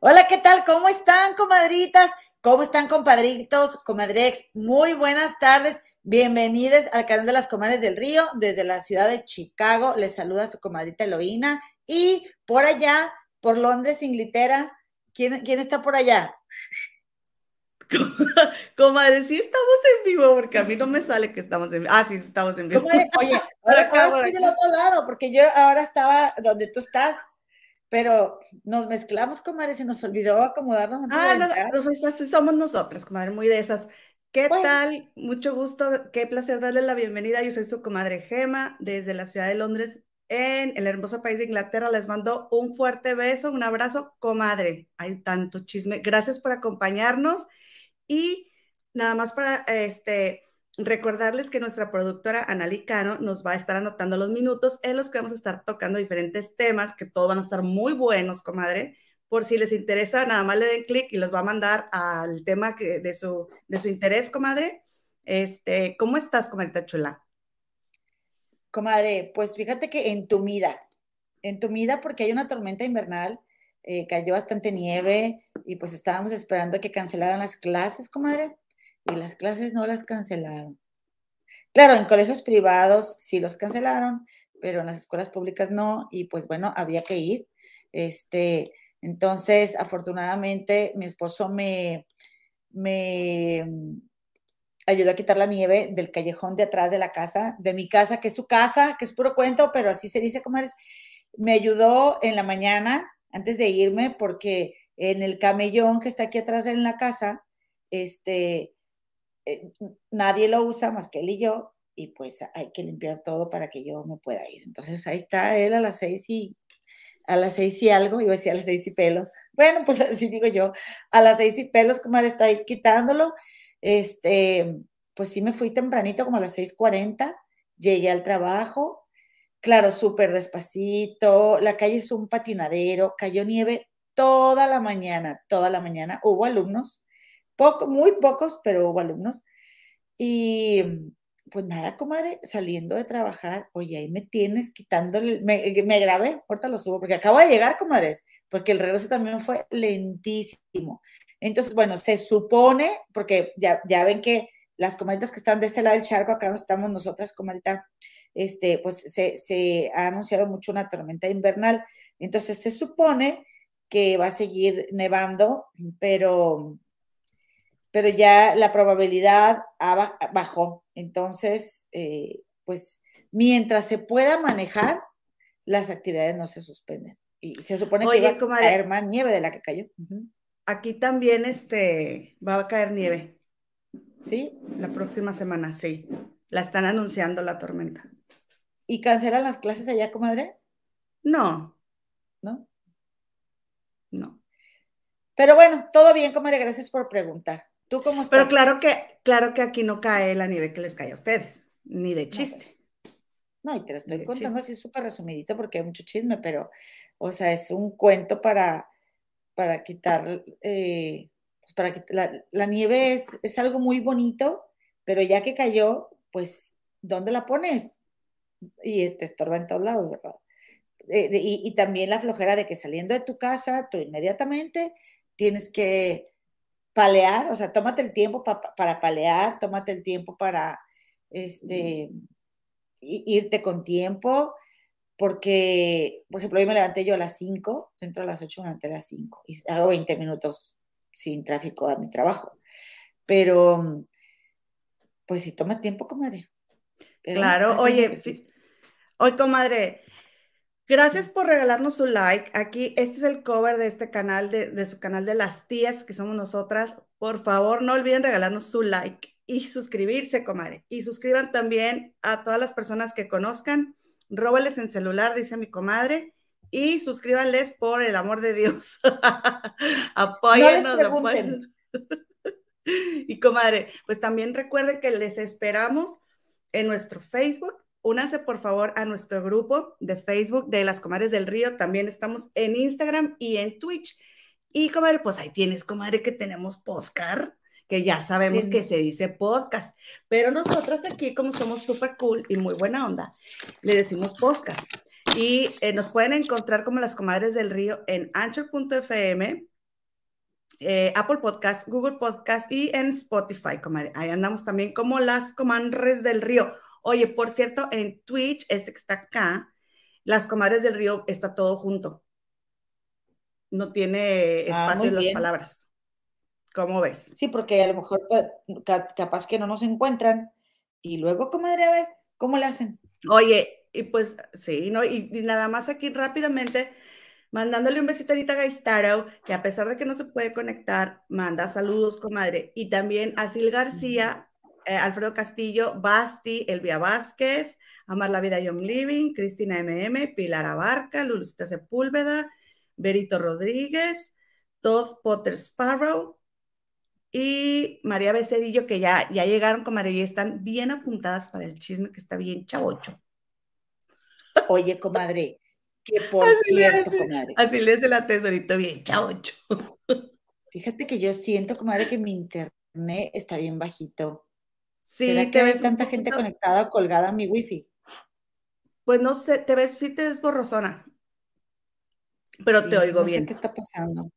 Hola, ¿qué tal? ¿Cómo están, comadritas? ¿Cómo están, compadritos, comadrex? Muy buenas tardes. Bienvenidos al canal de las Comadres del Río desde la ciudad de Chicago. Les saluda su comadrita Eloína. Y por allá, por Londres, Inglaterra, ¿quién, quién está por allá? Comadre, sí estamos en vivo, porque a mí no me sale que estamos en vivo. Ah, sí, estamos en vivo. oye, ahora, ahora estoy del otro lado, porque yo ahora estaba donde tú estás pero nos mezclamos, comadre, se nos olvidó acomodarnos. Ah, no, somos nosotras, comadre, muy de esas. ¿Qué tal? Mucho gusto, qué placer darle la bienvenida. Yo soy su comadre Gema, desde la ciudad de Londres, en el hermoso país de Inglaterra. Les mando un fuerte beso, un abrazo, comadre. Hay tanto chisme. Gracias por acompañarnos. Y nada más para este recordarles que nuestra productora Analicano nos va a estar anotando los minutos en los que vamos a estar tocando diferentes temas, que todos van a estar muy buenos, comadre. Por si les interesa, nada más le den clic y los va a mandar al tema que, de, su, de su interés, comadre. Este, ¿Cómo estás, comadre chula? Comadre, pues fíjate que entumida, entumida porque hay una tormenta invernal, eh, cayó bastante nieve y pues estábamos esperando que cancelaran las clases, comadre y las clases no las cancelaron. Claro, en colegios privados sí los cancelaron, pero en las escuelas públicas no, y pues bueno, había que ir. Este, entonces, afortunadamente, mi esposo me, me ayudó a quitar la nieve del callejón de atrás de la casa, de mi casa, que es su casa, que es puro cuento, pero así se dice, como eres. Me ayudó en la mañana, antes de irme, porque en el camellón que está aquí atrás en la casa, este, eh, nadie lo usa más que él y yo, y pues hay que limpiar todo para que yo me pueda ir. Entonces ahí está él a las seis y a las seis y algo, iba a decir a las seis y pelos. Bueno, pues así digo yo, a las seis y pelos, como él está ahí quitándolo. Este, pues sí me fui tempranito, como a las seis cuarenta, llegué al trabajo, claro, súper despacito, la calle es un patinadero, cayó nieve toda la mañana, toda la mañana, hubo alumnos poco, muy pocos, pero hubo alumnos. Y pues nada, comadre, saliendo de trabajar, oye, ahí me tienes quitándole, me, me grabé, ahorita lo subo, porque acabo de llegar, comadres, porque el regreso también fue lentísimo. Entonces, bueno, se supone, porque ya, ya ven que las comadritas que están de este lado del charco, acá no estamos nosotras, comadrita, este, pues se, se ha anunciado mucho una tormenta invernal. Entonces, se supone que va a seguir nevando, pero pero ya la probabilidad bajó. Entonces, eh, pues mientras se pueda manejar, las actividades no se suspenden. Y se supone que va a caer más nieve de la que cayó. Aquí también este, va a caer nieve. ¿Sí? La próxima semana, sí. La están anunciando la tormenta. ¿Y cancelan las clases allá, comadre? No. ¿No? No. Pero bueno, todo bien, comadre, gracias por preguntar. ¿Tú cómo estás? Pero claro que, claro que aquí no cae la nieve que les cae a ustedes, ni de chiste. No, y te lo estoy contando así súper resumidito porque hay mucho chisme, pero, o sea, es un cuento para, para quitar, eh, pues para que la, nieve es, es algo muy bonito, pero ya que cayó, pues, ¿dónde la pones? Y te estorba en todos lados, ¿verdad? Eh, y, y, también la flojera de que saliendo de tu casa, tú inmediatamente tienes que palear, o sea, tómate el tiempo para palear, tómate el tiempo para este, irte con tiempo, porque, por ejemplo, hoy me levanté yo a las 5, entro a las 8, me levanté a las 5 y hago 20 minutos sin tráfico a mi trabajo. Pero, pues sí, toma tiempo, comadre. claro, oye, hoy, comadre, Gracias por regalarnos su like. Aquí, este es el cover de este canal, de, su canal de las tías, que somos nosotras. Por favor, no olviden regalarnos su like y suscribirse, comadre. Y suscriban también a todas las personas que conozcan. Róbales en celular, dice mi comadre. Y suscríbanles por el amor de Dios. apóyennos, apóyennos. y comadre, pues también recuerden que les esperamos en nuestro Facebook Únanse por favor a nuestro grupo de Facebook de las Comadres del Río. También estamos en Instagram y en Twitch. Y comadre, pues ahí tienes, comadre, que tenemos Poscar, que ya sabemos que se dice podcast, pero nosotras aquí, como somos súper cool y muy buena onda, le decimos podcast. Y eh, nos pueden encontrar como las comadres del río en anchor.fm, eh, Apple Podcast, Google Podcast y en Spotify, comadre. Ahí andamos también como las comadres del río. Oye, por cierto, en Twitch, este que está acá, las comadres del río está todo junto. No tiene ah, espacio en las palabras. ¿Cómo ves? Sí, porque a lo mejor pues, capaz que no nos encuentran y luego, comadre, a ver, ¿cómo le hacen? Oye, y pues sí, ¿no? Y, nada más aquí rápidamente, mandándole un besito a Anita Gaistaro, que a pesar de que no se puede conectar, manda saludos, comadre. Y también a Sil García, eh, Alfredo Castillo, Basti, Elvia Vázquez, Amar la Vida Young Living, Cristina MM, Pilar Abarca, Lulusita Sepúlveda, Berito Rodríguez, Todd Potter Sparrow y María Becedillo, que ya, ya llegaron, comadre, y están bien apuntadas para el chisme que está bien chavocho. Oye, comadre, que por cierto, comadre. Así le hace la tesorito bien, chavocho. Fíjate que yo siento, comadre, que mi internet está bien bajito. Sí, ¿Será que hay tanta gente conectada o colgada a mi wifi? Pues no sé, te ves, sí te ves borrosona. Pero te oigo bien. Sé ¿Qué está pasando?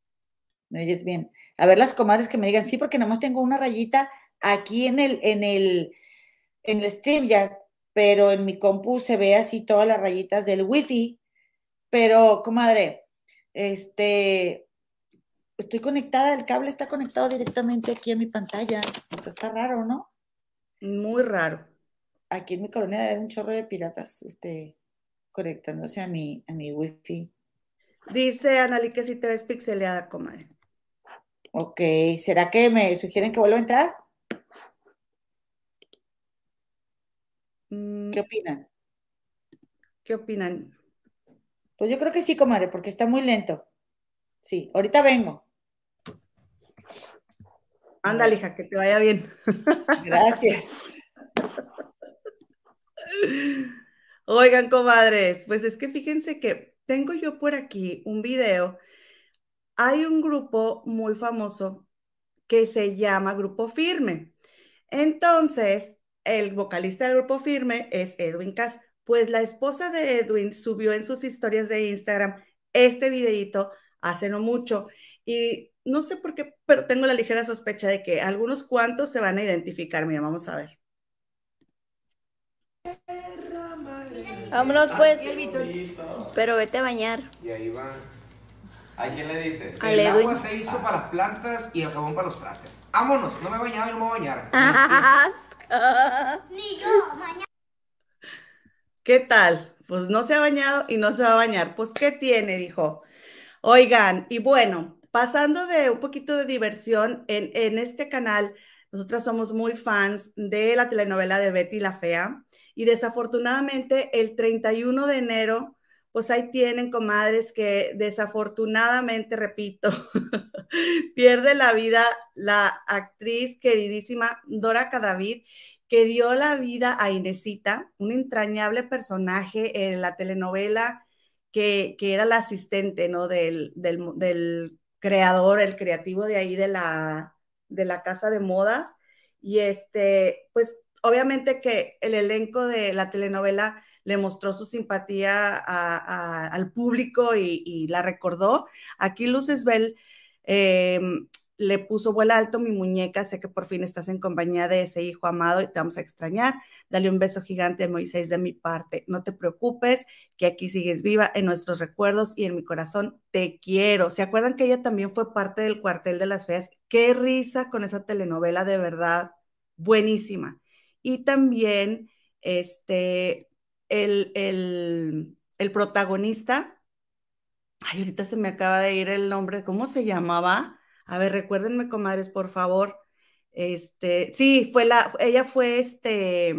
¿Me oyes bien? A ver las comadres que me digan, sí, porque nomás tengo una rayita aquí en el, en el, en el StreamYard, pero en mi compu se ve así todas las rayitas del wifi. Pero, comadre, este, estoy conectada, el cable está conectado directamente aquí a mi pantalla. Esto está raro, ¿no? Muy raro. Aquí en mi colonia hay un chorro de piratas, este, conectándose a mi, a mi wifi. Dice Anali que si te ves pixeleada, comadre. Ok, ¿será que me sugieren que vuelva a entrar? ¿Qué opinan? ¿Qué opinan? Pues yo creo que sí, comadre, porque está muy lento. Sí, ahorita vengo. Ándale, hija, que te vaya bien. Gracias. Oigan, comadres, pues es que fíjense que tengo yo por aquí un video. Hay un grupo muy famoso que se llama Grupo Firme. Entonces, el vocalista del Grupo Firme es Edwin Cass. Pues la esposa de Edwin subió en sus historias de Instagram este videito hace no mucho. Y no sé por qué, pero tengo la ligera sospecha de que algunos cuantos se van a identificar. Mira, vamos a ver. Vámonos pues. Pero vete a bañar. Y ahí va. ¿A quién le dices? el agua se hizo para las plantas y el jabón para los trastes. Vámonos, no me he bañado y no me voy a bañar. Ni yo, mañana. ¿Qué tal? Pues no se ha bañado y no se va a bañar. Pues, ¿qué tiene? Dijo. Oigan, y bueno, pasando de un poquito de diversión, en, en este canal, nosotras somos muy fans de la telenovela de Betty la Fea. Y desafortunadamente el 31 de enero, pues ahí tienen comadres que desafortunadamente, repito, pierde la vida la actriz queridísima Dora Cadavid, que dio la vida a Inesita, un entrañable personaje en la telenovela que, era la asistente, ¿no? Del, del, creador, el creativo de ahí de la, de la casa de modas. Y este, pues obviamente que el elenco de la telenovela le mostró su simpatía al público y, la recordó. Aquí Luces Bell em, le puso vuela alto mi muñeca, sé que por fin estás en compañía de ese hijo amado y te vamos a extrañar. Dale un beso gigante a Moisés de mi parte. No te preocupes, que aquí sigues viva en nuestros recuerdos y en mi corazón. Te quiero. ¿Se acuerdan que ella también fue parte del cuartel de las feas? Qué risa con esa telenovela, de verdad. Buenísima. Y también este, el, el, protagonista, ay, ahorita se me acaba de ir el nombre, ¿cómo se llamaba? A ver, recuérdenme, comadres, por favor. Este, sí, fue la, ella fue este,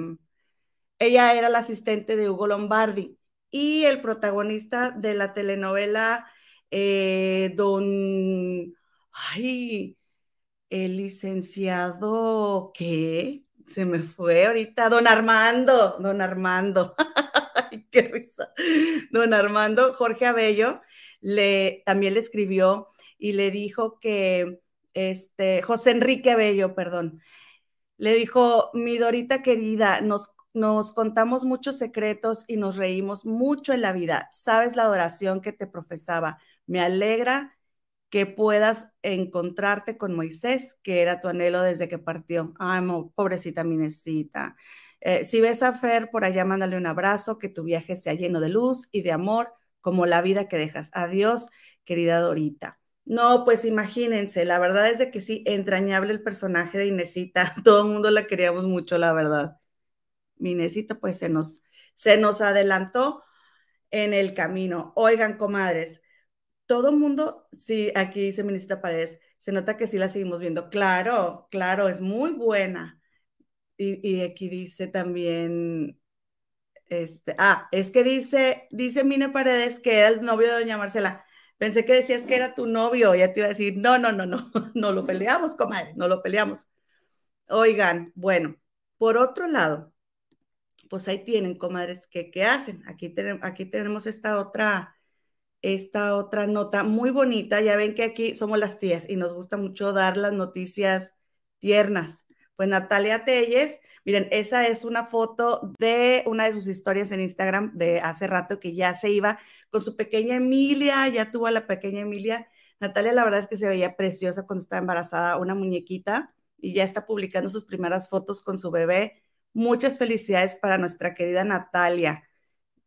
ella era la asistente de Hugo Lombardi y el protagonista de la telenovela, eh, don, ay, el licenciado, ¿qué? Se me fue ahorita, don Armando, don Armando, qué risa, don Armando, Jorge Abello, le, también le escribió y le dijo que este, José Enrique Bello, perdón. Le dijo, mi Dorita querida, nos, nos contamos muchos secretos y nos reímos mucho en la vida. Sabes la adoración que te profesaba. Me alegra que puedas encontrarte con Moisés, que era tu anhelo desde que partió. Ay, pobrecita Minecita. Eh, si ves a Fer por allá, mándale un abrazo, que tu viaje sea lleno de luz y de amor, como la vida que dejas. Adiós, querida Dorita. No, pues imagínense, la verdad es de que sí, entrañable el personaje de Inesita, todo el mundo la queríamos mucho, la verdad. Inesita pues se nos, se nos adelantó en el camino. Oigan, comadres, todo mundo, sí, aquí dice Ministra Paredes, se nota que sí la seguimos viendo. Claro, claro, es muy buena. Y, aquí dice también, este, ah, es que dice, dice Mine Paredes que era el novio de doña Marcela. Pensé que decías que era tu novio, ya te iba a decir, no, no, no, no, no lo peleamos, comadre, no lo peleamos. Oigan, bueno, por otro lado, pues ahí tienen, comadres, ¿qué, qué hacen? Aquí, tenemos, aquí tenemos esta otra, esta otra nota muy bonita. Ya ven que aquí somos las tías y nos gusta mucho dar las noticias tiernas. Pues Natalia Telles, miren, esa es una foto de una de sus historias en Instagram de hace rato que ya se iba con su pequeña Emilia, ya tuvo a la pequeña Emilia. Natalia, la verdad es que se veía preciosa cuando estaba embarazada, una muñequita, y ya está publicando sus primeras fotos con su bebé. Muchas felicidades para nuestra querida Natalia.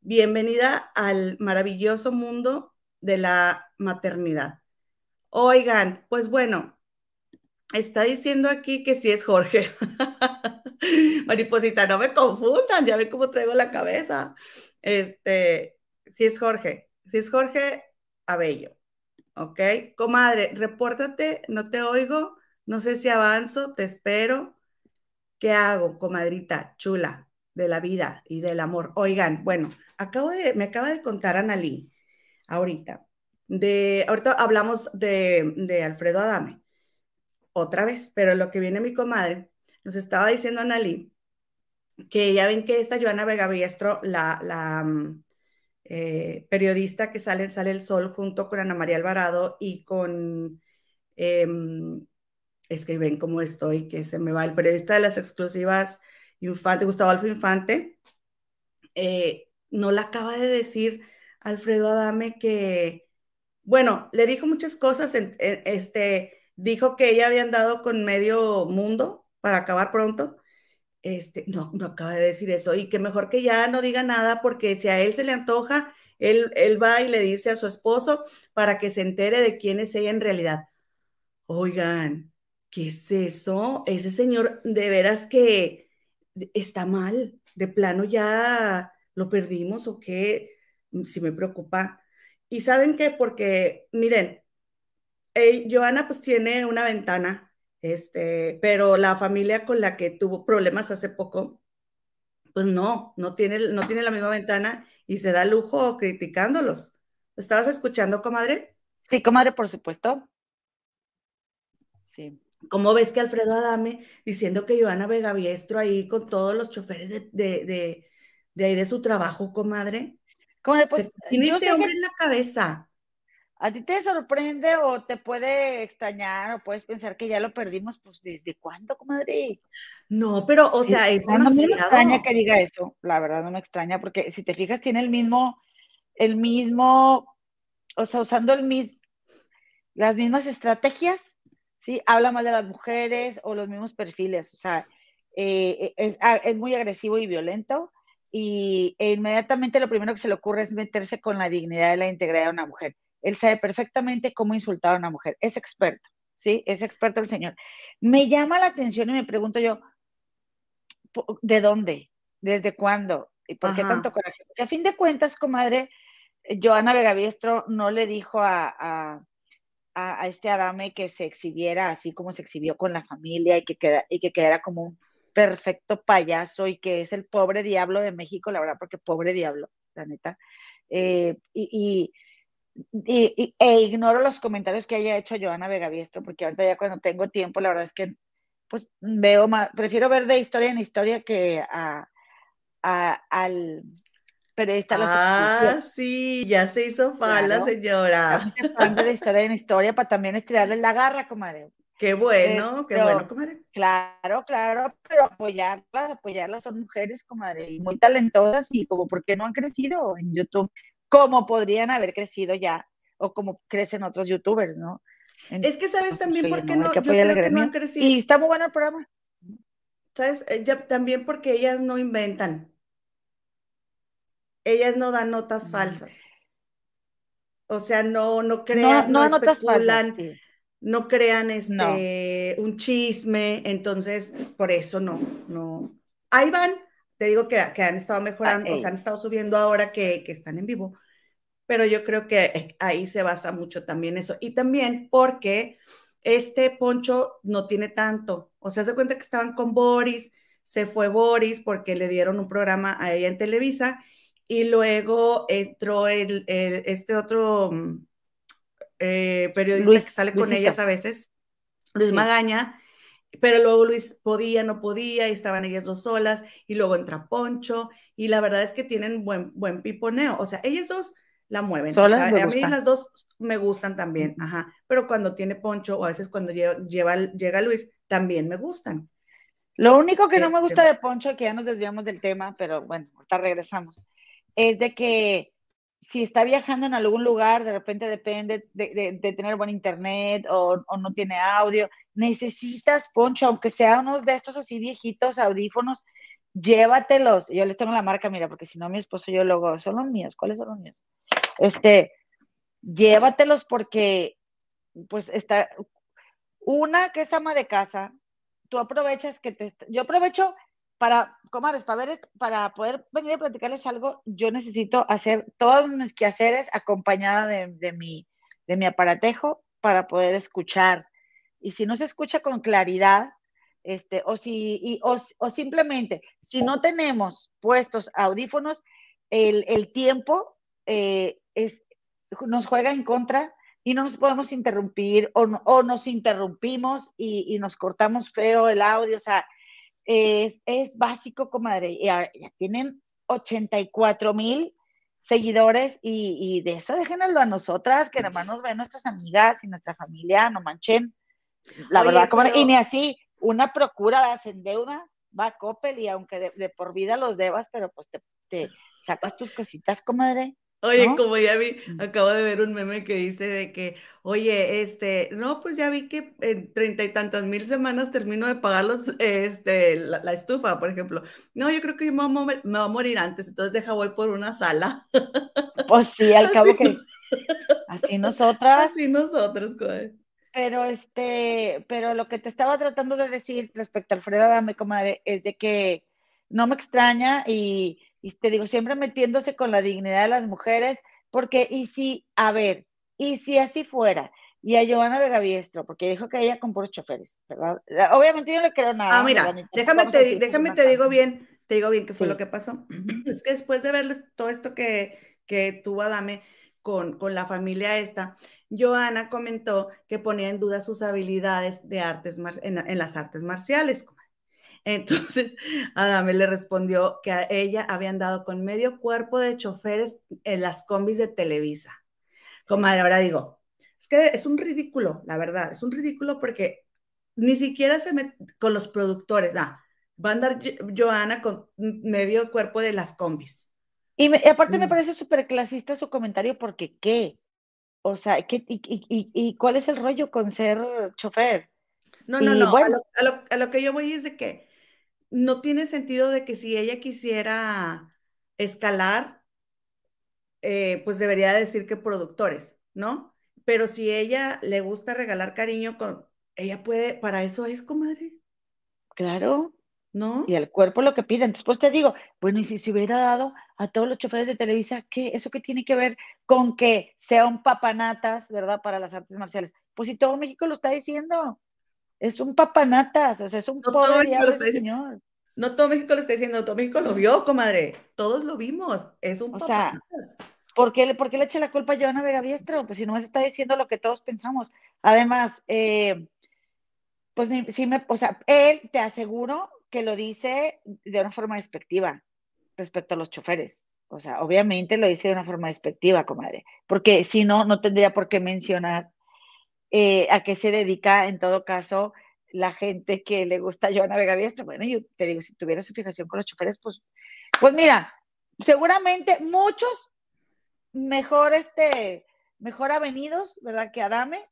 Bienvenida al maravilloso mundo de la maternidad. Oigan, pues bueno, está diciendo aquí que sí es Jorge. Mariposita, no me confundan, ya ven cómo traigo la cabeza. Este, sí es Jorge, sí es Jorge Abello. ¿Ok? Comadre, repórtate, no te oigo, no sé si avanzo, te espero. ¿Qué hago, comadrita chula? De la vida y del amor. Oigan, bueno, acabo de, me acaba de contar Analí ahorita. De, ahorita hablamos de, de Alfredo Adame, otra vez, pero lo que viene mi comadre, nos estaba diciendo Analí que ya ven que esta Joana Vega Biestro, la, la mm, eh, periodista que sale en Sale el Sol junto con Ana María Alvarado y con, em, es que ven cómo estoy, que se me va el periodista de las exclusivas Infante, Gustavo Alfo Infante, eh, no le acaba de decir Alfredo Adame que, bueno, le dijo muchas cosas, este, dijo que ella había andado con medio mundo para acabar pronto. Este, no, no acaba de decir eso, y que mejor que ya no diga nada, porque si a él se le antoja, él, él va y le dice a su esposo para que se entere de quién es ella en realidad. Oigan, ¿qué es eso? Ese señor, de veras que, está mal, de plano ya lo perdimos o qué, mm, si me preocupa. Y saben qué, porque miren, eh, Joana pues tiene una ventana, este, pero la familia con la que tuvo problemas hace poco, pues no, no tiene, no tiene la misma ventana y se da lujo criticándolos. ¿Estabas escuchando, comadre? Sí, comadre, por supuesto. Sí. ¿Cómo ves que Alfredo Adame diciendo que Joana Vega Biestro ahí con todos los choferes de, de, de, ahí de su trabajo, comadre? Comadre, pues. tiene ese hombre en la cabeza. ¿A ti te sorprende o te puede extrañar o puedes pensar que ya lo perdimos? Pues, ¿desde cuándo, comadre? No, pero, o sea, es no, me extraña que diga eso, la verdad no me extraña, porque si te fijas, tiene el mismo, el mismo, o sea, usando el mis, las mismas estrategias ¿sí? Habla mal de las mujeres o los mismos perfiles, o sea, eh, ah, es, muy agresivo y violento y e inmediatamente lo primero que se le ocurre es meterse con la dignidad y la integridad de una mujer. Él sabe perfectamente cómo insultar a una mujer, es experto, ¿sí? Es experto el señor. Me llama la atención y me pregunto yo, ¿de dónde? ¿Desde cuándo? ¿Y por qué tanto coraje? Porque a fin de cuentas, comadre, Joana Vegaviestro no le dijo a a, este Adame que se exhibiera así como se exhibió con la familia y que, queda, y que quedara como un perfecto payaso y que es el pobre diablo de México, la verdad, porque pobre diablo, la neta. Eh, y, y, e ignoro los comentarios que haya hecho Joana Vegaviestro, porque ahorita ya cuando tengo tiempo, la verdad es que pues veo más, prefiero ver de historia en historia que a, al, está Ah, sí, ya se hizo fan la señora. fan de la historia en historia para también estirarle la garra, comadre. Qué bueno, qué bueno, comadre. Claro, claro, pero apoyarlas, apoyarlas son mujeres, comadre, y muy talentosas y como porque no han crecido en YouTube, como podrían haber crecido ya, o como crecen otros youtubers, ¿no? es que sabes también por qué no, yo creo que no han crecido. Y está muy bueno el programa. ¿Sabes? Eh, también porque ellas no inventan. Ellas no dan notas mm. falsas. O sea, no, no crean, no, no, notas falsas, no crean este un chisme, entonces por eso no, no. Ahí van, te digo que, que han estado mejorando, o sea, han estado subiendo ahora que, que están en vivo, pero yo creo que eh, ahí se basa mucho también eso. Y también porque este Poncho no tiene tanto, o sea, se cuenta que estaban con Boris, se fue Boris porque le dieron un programa a ella en Televisa y luego entró el, este otro mm, eh, periodista que sale con ellas a veces, Luis Magaña, pero luego Luis podía, no podía, y estaban ellas dos solas, y luego entra Poncho, y la verdad es que tienen buen, buen piponeo, o sea, ellas dos la mueven. a mí las dos me gustan también, ajá, pero cuando tiene Poncho, o a veces cuando lleva, llega Luis, también me gustan. Lo único que no me gusta este de Poncho, que ya nos desviamos del tema, pero bueno, ahorita regresamos, es de que si está viajando en algún lugar, de repente depende de, tener buen internet o, no tiene audio, necesitas, Poncho, aunque sea unos de estos así viejitos audífonos, llévatelos. Yo les tengo la marca, mira, porque si no mi esposo yo luego, son los míos, ¿cuáles son los míos? Este, llévatelos porque, pues está, una que es ama de casa, tú aprovechas que te, yo aprovecho para, para, ver, para poder venir a platicarles algo, yo necesito hacer todos mis quehaceres acompañada de, mi, de mi aparatejo para poder escuchar. Y si no se escucha con claridad, este, o, si, o, simplemente, si no tenemos puestos audífonos, el, tiempo eh, es, nos juega en contra y no nos podemos interrumpir o, o nos interrumpimos y, y, nos cortamos feo el audio. O sea, es, básico, comadre. Ya, tienen 84 mil seguidores y, de eso déjenlo a nosotras, que además nos ven nuestras amigas y nuestra familia, no manchen. La verdad, comadre, y ni así, una procura en deuda, va a Coppel y aunque de, por vida los debas, pero pues te, te sacas tus cositas, comadre. Oye, como ya vi, mm. acabo de ver un meme que dice de que, oye, este, no, pues ya vi que en treinta y tantas mil semanas termino de pagar los, este, la, estufa, por ejemplo. No, yo creo que me voy, a morir, antes, entonces deja voy por una sala. Pues sí, al cabo que así nosotras. Así nosotros, Pero este, pero lo que te estaba tratando de decir respecto a Alfredo Dame, comadre, es de que no me extraña y y te digo, siempre metiéndose con la dignidad de las mujeres, porque, y si, a ver, y si así fuera, y a Giovanna Vega Biestro, porque dijo que ella con puros choferes, ¿verdad? Obviamente yo no le creo nada. Ah, mira, déjame te, déjame te digo bien, te digo bien qué fue lo que pasó. Es que después de verles todo esto que, que tuvo Adame con, con la familia esta, Joana comentó que ponía en duda sus habilidades de artes en, en las artes marciales, entonces, Adame le respondió que a ella habían dado con medio cuerpo de choferes en las combis de Televisa. Comadre, ahora digo, es que es un ridículo, la verdad, es un ridículo porque ni siquiera se mete con los productores, ah, va a andar Joana con medio cuerpo de las combis. Y, aparte me mm. parece súper clasista su comentario porque ¿qué? O sea, ¿qué, y, cuál es el rollo con ser chofer? No, no, no, a, lo, a, lo, que yo voy es de que no tiene sentido de que si ella quisiera escalar, eh, pues debería decir que productores, ¿no? Pero si ella le gusta regalar cariño, con, ella puede, para eso es, comadre. Claro. ¿No? Y el cuerpo lo que pide. Entonces, pues te digo, bueno, y si se hubiera dado a todos los choferes de Televisa, ¿qué? ¿Eso qué tiene que ver con que sean papanatas, ¿verdad? Para las artes marciales. Pues si todo México lo está diciendo. Es un papanatas, o sea, es un no poder del señor. No todo México lo está diciendo, todo México lo vio, comadre. Todos lo vimos. Es un O sea, ¿por qué, le echa la culpa a Joana Vega Biestro? Pues si no me está diciendo lo que todos pensamos. Además, eh, pues sí me, o sea, él te aseguro que lo dice de una forma despectiva respecto a los choferes. O sea, obviamente lo dice de una forma despectiva, comadre, porque si no, no tendría por qué mencionar eh, a qué se dedica en todo caso la gente que le gusta Joana Vega Bueno, yo te digo, si tuviera su fijación con los choferes, pues, pues mira, seguramente muchos mejor, este, mejor avenidos, ¿verdad? Que Adame,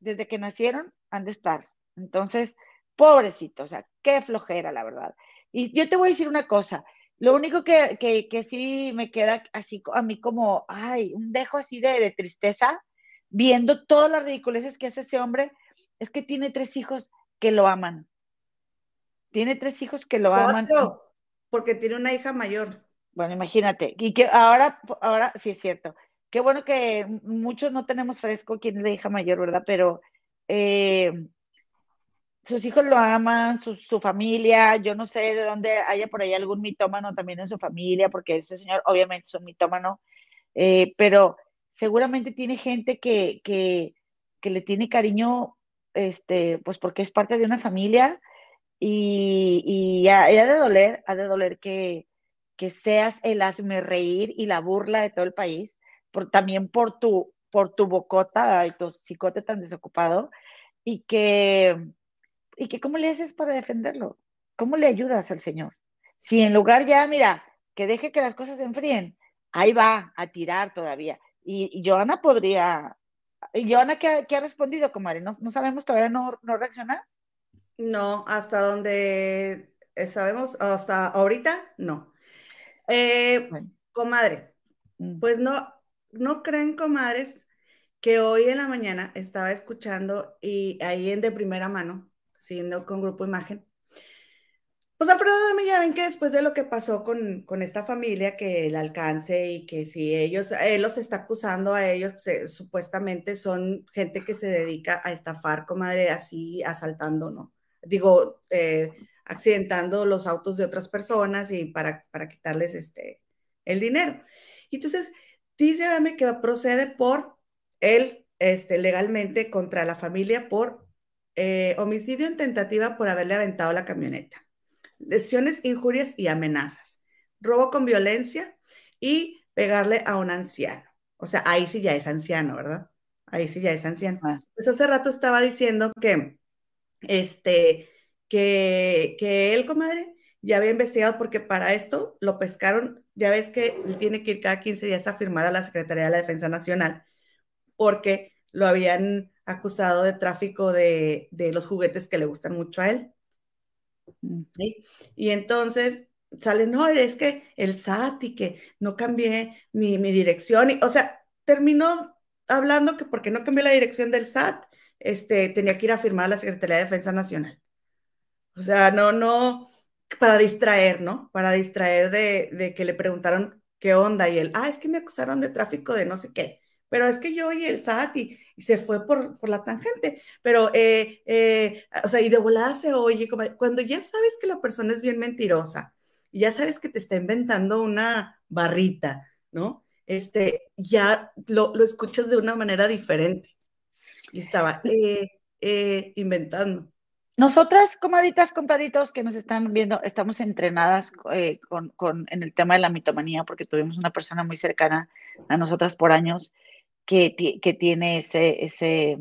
desde que nacieron, han de estar. Entonces, pobrecito, o sea, qué flojera, la verdad. Y yo te voy a decir una cosa, lo único que, que, sí me queda así a mí como, ay, un dejo así de, de tristeza, viendo todas las ridiculeces que hace ese hombre, es que tiene tres hijos que lo aman. Tiene tres hijos que lo aman. porque tiene una hija mayor. Bueno, imagínate. Y que ahora, ahora sí es cierto. Qué bueno que muchos no tenemos fresco quién es la hija mayor, ¿verdad? Pero eh, sus hijos lo aman, su, familia, yo no sé de dónde haya por ahí algún mitómano también en su familia, porque ese señor obviamente es un mitómano, eh, pero seguramente tiene gente que, que, le tiene cariño este, pues porque es parte de una familia y, y ha, de doler, ha de doler que, que seas el hazme reír y la burla de todo el país, también por tu, por tu bocota y tu cicote tan desocupado, y que, y que cómo le haces para defenderlo, cómo le ayudas al Señor. Si en lugar ya, mira, que deje que las cosas se enfríen, ahí va a tirar todavía. Y, y Joana podría ¿Y Joana qué, ha respondido, comadre? ¿No, ¿No, sabemos todavía no, no reacciona? No, hasta donde sabemos, hasta ahorita, no. Eh, comadre, mm. pues no, no creen, comadres, que hoy en la mañana estaba escuchando y ahí en de primera mano, siguiendo con Grupo Imagen, pues Alfredo Dame ya ven que después de lo que pasó con, con, esta familia, que el alcance y que si ellos, él los está acusando a ellos, supuestamente son gente que se dedica a estafar, comadre, así asaltando, ¿no? Digo, eh, accidentando los autos de otras personas y para, para quitarles este, el dinero. Entonces, dice Dame que procede por él, este, legalmente contra la familia por eh, homicidio en tentativa por haberle aventado la camioneta lesiones, injurias y amenazas, robo con violencia y pegarle a un anciano. O sea, ahí sí ya es anciano, ¿verdad? Ahí sí ya es anciano. Ah. Pues hace rato estaba diciendo que, este, que, que él, comadre, ya había investigado porque para esto lo pescaron, ya ves que él tiene que ir cada 15 días a firmar a la Secretaría de la Defensa Nacional porque lo habían acusado de tráfico de, de los juguetes que le gustan mucho a él. Y entonces sale, no, es que el SAT y que no cambié mi, dirección. Y, o sea, terminó hablando que porque no cambié la dirección del SAT, este, tenía que ir a firmar a la Secretaría de Defensa Nacional. O sea, no, no, para distraer, ¿no? Para distraer de, de que le preguntaron qué onda y él, ah, es que me acusaron de tráfico de no sé qué pero es que yo y el SAT y, se fue por, por, la tangente, pero, eh, eh, o sea, y de volada se oye, como, cuando ya sabes que la persona es bien mentirosa, y ya sabes que te está inventando una barrita, ¿no? Este, ya lo, lo escuchas de una manera diferente. Y estaba eh, inventando. Nosotras, comaditas, compadritos que nos están viendo, estamos entrenadas con, con, en el tema de la mitomanía porque tuvimos una persona muy cercana a nosotras por años que, tiene ese, ese,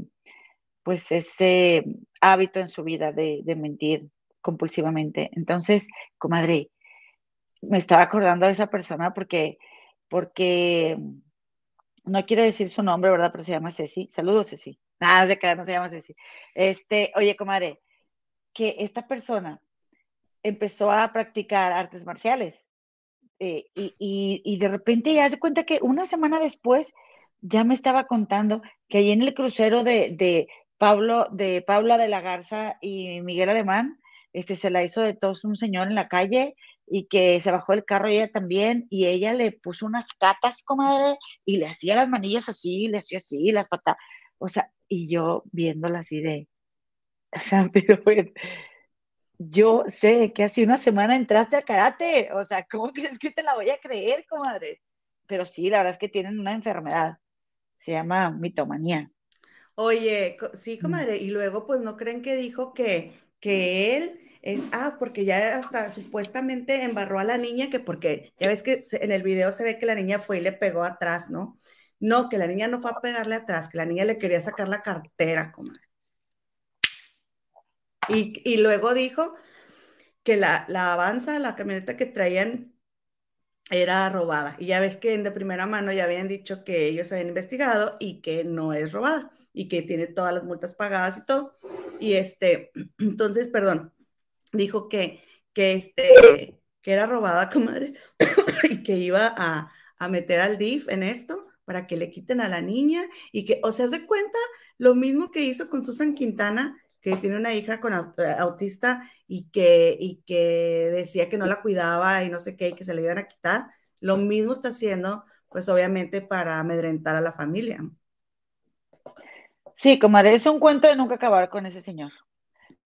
pues ese hábito en su vida de, mentir compulsivamente. Entonces, comadre, me estaba acordando de esa persona porque, porque no quiero decir su nombre, ¿verdad? Pero se llama Ceci. Saludos, Ceci. Nada de que no se llama Ceci. Este, oye, comadre, que esta persona empezó a practicar artes marciales eh, y, y, de repente ya se cuenta que una semana después ya me estaba contando que ahí en el crucero de, Pablo, de Paula de la Garza y Miguel Alemán, este, se la hizo de todos un señor en la calle y que se bajó el carro ella también y ella le puso unas catas, comadre, y le hacía las manillas así, le hacía así, las patas, o sea, y yo viéndola así de, o sea, pero yo sé que hace una semana entraste al karate, o sea, ¿cómo crees que te la voy a creer, comadre? Pero sí, la verdad es que tienen una enfermedad se llama mitomanía. Oye, sí, mm. comadre, y luego pues no creen que dijo que, que él es, ah, porque ya hasta supuestamente embarró a la niña, que porque ya ves que en el video se ve que la niña fue y le pegó atrás, ¿no? No, que la niña no fue a pegarle atrás, que la niña le quería sacar la cartera, comadre. Y, luego dijo que la, la avanza, la camioneta que traían era robada. Y ya ves que de primera mano ya habían dicho que ellos habían investigado y que no es robada y que tiene todas las multas pagadas y todo. Y este, entonces, perdón, dijo que, que este, que era robada, comadre, y que iba a, a meter al DIF en esto para que le quiten a la niña y que, o sea, se cuenta lo mismo que hizo con Susan Quintana, que tiene una hija con eh, autista y que, y que decía que no la cuidaba y no sé qué, y que se le iban a quitar. Lo mismo está haciendo, pues obviamente, para amedrentar a la familia. Sí, comadre, es un cuento de nunca acabar con ese señor.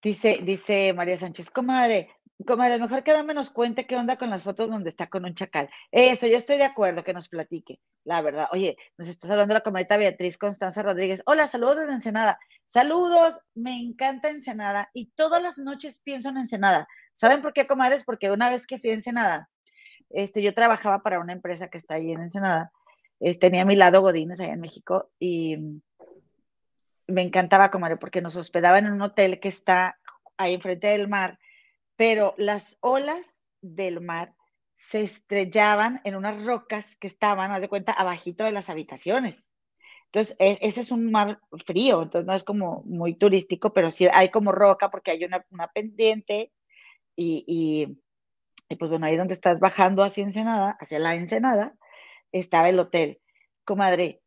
Dice, dice María Sánchez, comadre, Comadre, mejor que me nos cuente qué onda con las fotos donde está con un chacal. Eso, yo estoy de acuerdo que nos platique, la verdad. Oye, nos estás hablando la comadita Beatriz Constanza Rodríguez. Hola, saludos desde Ensenada. Saludos, me encanta Ensenada y todas las noches pienso en Ensenada. ¿Saben por qué, comadres? Porque una vez que fui a Ensenada, este, yo trabajaba para una empresa que está ahí en Ensenada. tenía a mi lado Godínez allá en México y me encantaba, comadre, porque nos hospedaban en un hotel que está ahí enfrente del mar pero las olas del mar se estrellaban en unas rocas que estaban, haz de cuenta, abajito de las habitaciones. Entonces, e, ese es un mar frío, entonces no es como muy turístico, pero sí hay como roca porque hay una, pendiente y, y, pues bueno, ahí donde estás bajando hacia Ensenada, hacia la Ensenada, estaba el hotel. Comadre,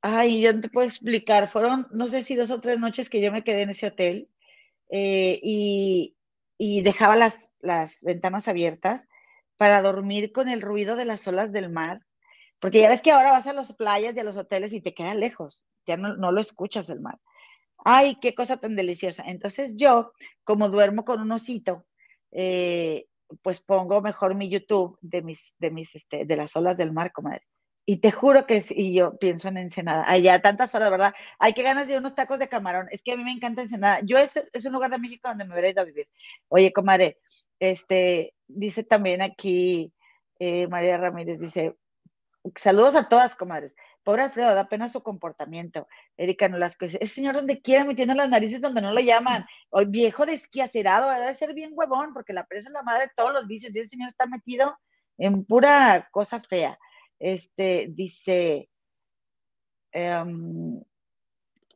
ay, yo no te puedo explicar, fueron, no sé si dos o tres noches que yo me quedé en ese hotel eh, y, y dejaba las, las ventanas abiertas para dormir con el ruido de las olas del mar, porque ya ves que ahora vas a las playas y a los hoteles y te queda lejos, ya no, no lo escuchas el mar. Ay, qué cosa tan deliciosa. Entonces yo, como duermo con un osito, eh, pues pongo mejor mi YouTube de mis, de mis, este, de las olas del mar, comadre. Y te juro que y yo pienso en Ensenada. Ya tantas horas, ¿verdad? Hay que ganas de unos tacos de camarón. Es que a mí me encanta Ensenada. Yo es, es un lugar de México donde me hubiera ido a vivir. Oye, comadre, este, dice también aquí eh, María Ramírez, dice, saludos a todas, comadres. Pobre Alfredo, da pena su comportamiento. Erika Nolasco dice, ese señor donde quiera metiendo las narices donde no lo llaman. Hoy viejo desquiacerado, debe ser bien huevón, porque la presa es la madre de todos los vicios y ese señor está metido en pura cosa fea este, dice, em,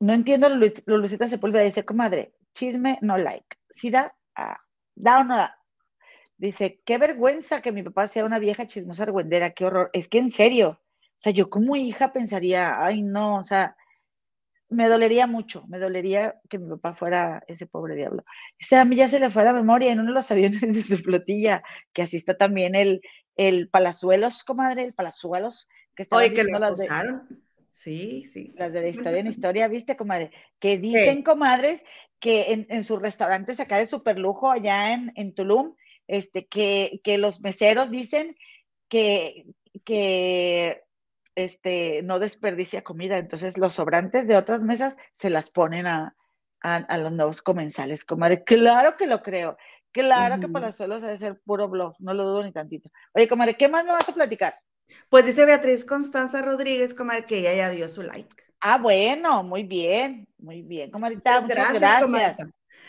no entiendo, lo Lucita Sepúlveda dice, comadre, chisme no like, si da, ah, da o no da. Dice, qué vergüenza que mi papá sea una vieja chismosa argüendera, qué horror. Es que en serio, o sea, yo como hija pensaría, ay no, o sea, me dolería mucho, me dolería que mi papá fuera ese pobre diablo. O sea, a mí ya se le fue la memoria en uno de los aviones de su flotilla, que así está también el, el Palazuelos, comadre, el Palazuelos, que está Oye, que lo las de, Sí, sí. Las de la historia en historia, ¿viste, comadre? Que dicen, comadres, que en, en sus restaurantes acá de super lujo allá en, en Tulum, este, que, que los meseros dicen que, que este, no desperdicia comida, entonces los sobrantes de otras mesas se las ponen a, a, los nuevos comensales, comadre. Claro que lo creo. Claro que para suelos debe ser puro bluff, no lo dudo ni tantito. Oye, comadre, ¿qué más me vas a platicar? Pues dice Beatriz Constanza Rodríguez, comadre, que ella ya dio su like. Ah, bueno, muy bien, muy bien, comadrita. Muchas, gracias. gracias.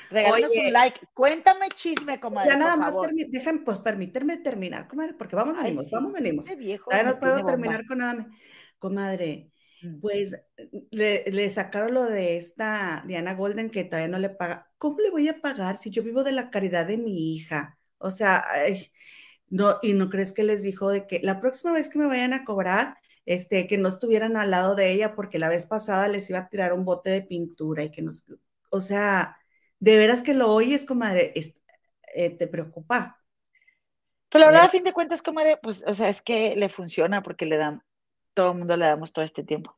Regálanos un like. Cuéntame chisme, comadre. Ya nada más, déjenme, pues permítanme terminar, comadre, porque vamos, venimos, vamos, venimos. Ya no puedo terminar con nada. Comadre. Pues le, le, sacaron lo de esta Diana Golden que todavía no le paga. ¿Cómo le voy a pagar si yo vivo de la caridad de mi hija? O sea, no, y no crees que les dijo de que la próxima vez que me vayan a cobrar, este, que no estuvieran al lado de ella porque la vez pasada les iba a tirar un bote de pintura y que nos, o sea, de veras que lo oyes, comadre, eh, te preocupa. Pero la verdad, a fin de cuentas, comadre, pues, o sea, es que le funciona porque le dan, todo el mundo le damos todo este tiempo.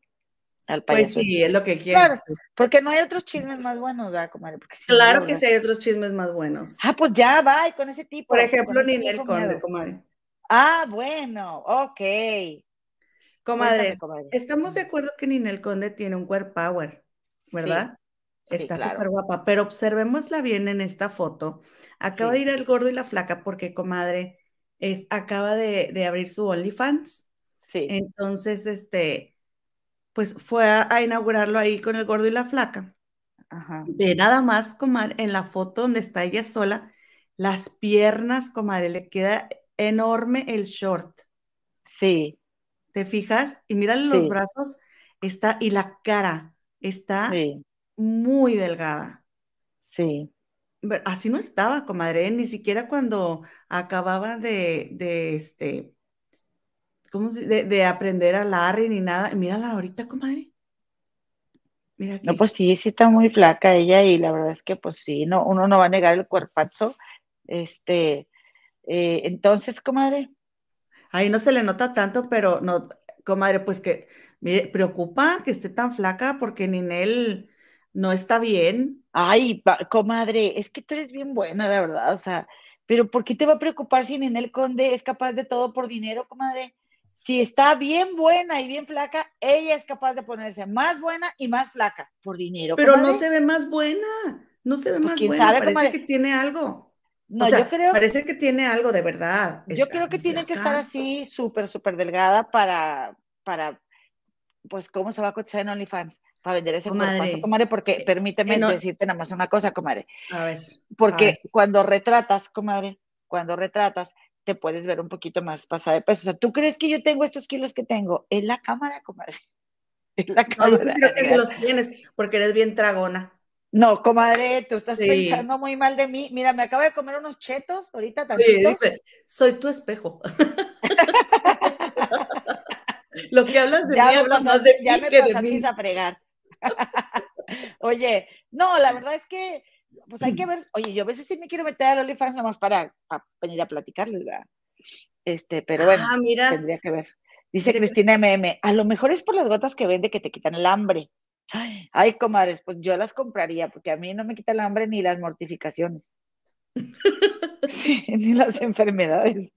Pues sí, es lo que. Claro, porque no hay otros chismes más buenos, ¿verdad, comadre? claro que sí hay otros chismes más buenos. Ah, pues ya, va, con ese tipo. Por ejemplo, Ninel Conde, comadre. Ah, bueno, ok. Comadre, estamos de acuerdo que Ninel Conde tiene un cuerpo power, ¿verdad? Está súper guapa, pero observémosla bien en esta foto. Acaba de ir el gordo y la flaca porque, comadre, es, acaba de, de abrir su OnlyFans. Sí. Entonces, este, pues fue a, inaugurarlo ahí con el gordo y la flaca. Ajá. De nada más, comadre, en la foto donde está ella sola, las piernas, comadre, le queda enorme el short. Sí. ¿Te fijas? Y mira los brazos, está, y la cara está muy delgada. Sí. Así no estaba, comadre, ni siquiera cuando acababa de, de este, ¿cómo se, de, de, aprender a Larry ni nada. Mírala ahorita, comadre. Mira aquí. No, pues sí, sí está muy flaca ella y la verdad es que pues sí, no, uno no va a negar el cuerpazo. Este, eh, entonces, comadre. Ahí no se le nota tanto, pero no, comadre, pues que me preocupa que esté tan flaca porque Ninel no está bien. Ay, comadre, es que tú eres bien buena, la verdad, o sea, pero ¿por qué te va a preocupar si Ninel Conde es capaz de todo por dinero, comadre? Si está bien buena y bien flaca, ella es capaz de ponerse más buena y más flaca por dinero. Pero no se ve más buena, no se ve pues, más buena, parece que tiene algo. No, yo creo. Parece que tiene algo de verdad. Yo creo que tiene que estar así, súper, súper delgada para, para, pues, ¿cómo se va a cotizar en OnlyFans? para vender ese comadre, comadre, porque eh, permíteme decirte nada más una cosa, comadre. A ver. Porque cuando retratas, comadre, cuando retratas, te puedes ver un poquito más pasada de peso. O sea, ¿tú crees que yo tengo estos kilos que tengo? Es la cámara, comadre. Es la cámara. No, yo creo que se los tienes, porque eres bien tragona. No, comadre, tú estás pensando muy mal de mí. Mira, me acabo de comer unos chetos ahorita también. soy tu espejo. Lo que hablas de ya mí habla más de ya me de a fregar. oye, no, la verdad es que, pues hay que ver, oye, yo a veces sí me quiero meter a OnlyFans nomás para, venir a platicarles, ¿verdad? Este, pero bueno, ah, mira. tendría que ver. Dice Cristina MM, a lo mejor es por las gotas que vende que te quitan el hambre. Ay, comadres, pues yo las compraría, porque a mí no me quita el hambre ni las mortificaciones. sí, ni las enfermedades.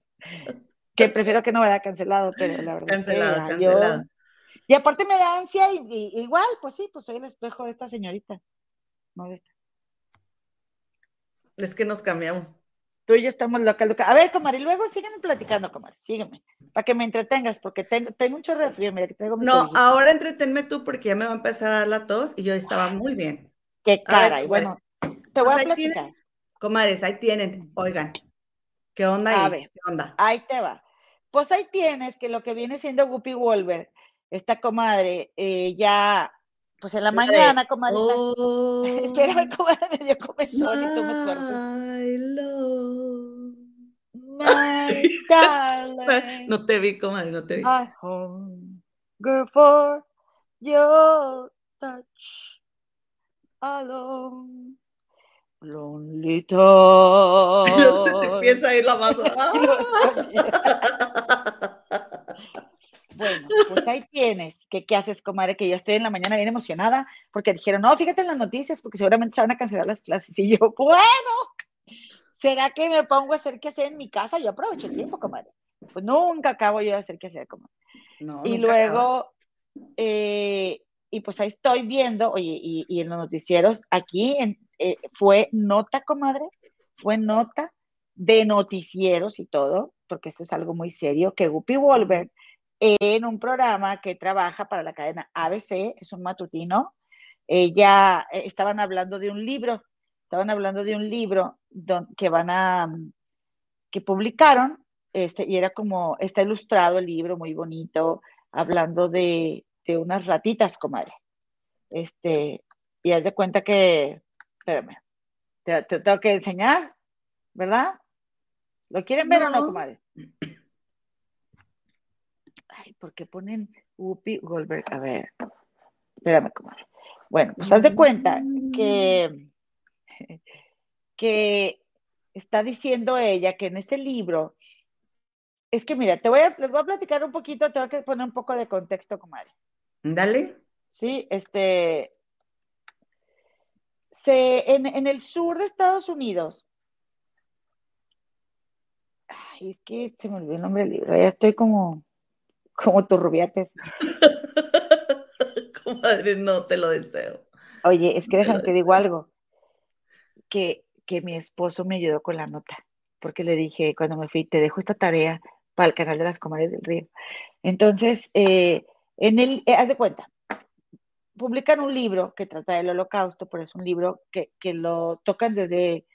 Que prefiero que no vaya cancelado, pero la verdad. Cancelado, es que, cancelado. Y aparte me da ansia y, igual, pues sí, pues soy el espejo de esta señorita. No de esta. Es que nos cambiamos. Tú y yo estamos local, local. A ver, Comar, y luego sígueme platicando, Comar, sígueme, para que me entretengas, porque tengo, tengo un chorro de frío, mira que tengo No, ahora entretenme tú porque ya me va a empezar a dar la tos y yo estaba muy bien. Qué cara, y bueno, te voy a pues platicar. comares, ahí tienen, oigan, ¿qué onda ahí? A ver, ¿qué onda? Ahí te va. Pues ahí tienes que lo que viene siendo Guppy Wolver esta comadre eh, ya, pues en la mañana, comadre. Oh, espérame, comadre, me dio comezón y tú me tuerces. No te vi, comadre, no te vi. I hunger for your touch alone. Lonely time. Se te empieza a ir la masa. Bueno, pues ahí tienes. ¿Qué, ¿Qué haces, comadre? Que yo estoy en la mañana bien emocionada porque dijeron, no, fíjate en las noticias porque seguramente se van a cancelar las clases. Y yo, bueno, ¿será que me pongo a hacer qué hacer en mi casa? Yo aprovecho el tiempo, comadre. Pues nunca acabo yo de hacer qué hacer, comadre. y luego, eh, y pues ahí estoy viendo, oye, y, en los noticieros, aquí eh, fue nota, comadre, fue nota de noticieros y todo, porque esto es algo muy serio, que Guppy Wolver en un programa que trabaja para la cadena ABC, es un matutino. Ella eh, estaban hablando de un libro, estaban hablando de un libro que van a, que publicaron, este, y era como, está ilustrado el libro, muy bonito, hablando de, de unas ratitas, comadre. Este, y haz de cuenta que, espérame, te, tengo que enseñar, ¿verdad? ¿Lo quieren ver o no, comadre? Ay, ¿por qué ponen Whoopi Goldberg? A ver, espérame, comadre. Bueno, pues haz de cuenta que, que está diciendo ella que en ese libro, es que mira, te voy a, les voy a platicar un poquito, tengo que poner un poco de contexto, comadre. Dale. Sí, este, se, en, en el sur de Estados Unidos, ay, es que se me olvidó el nombre del libro, ya estoy como, como tus rubiates. Comadre, no te lo deseo. Oye, es que déjame te digo algo, que, que mi esposo me ayudó con la nota, porque le dije cuando me fui, te dejo esta tarea para el canal de las comadres del río. Entonces, eh, en el, eh, haz de cuenta, publican un libro que trata del holocausto, pero es un libro que, que lo tocan desde,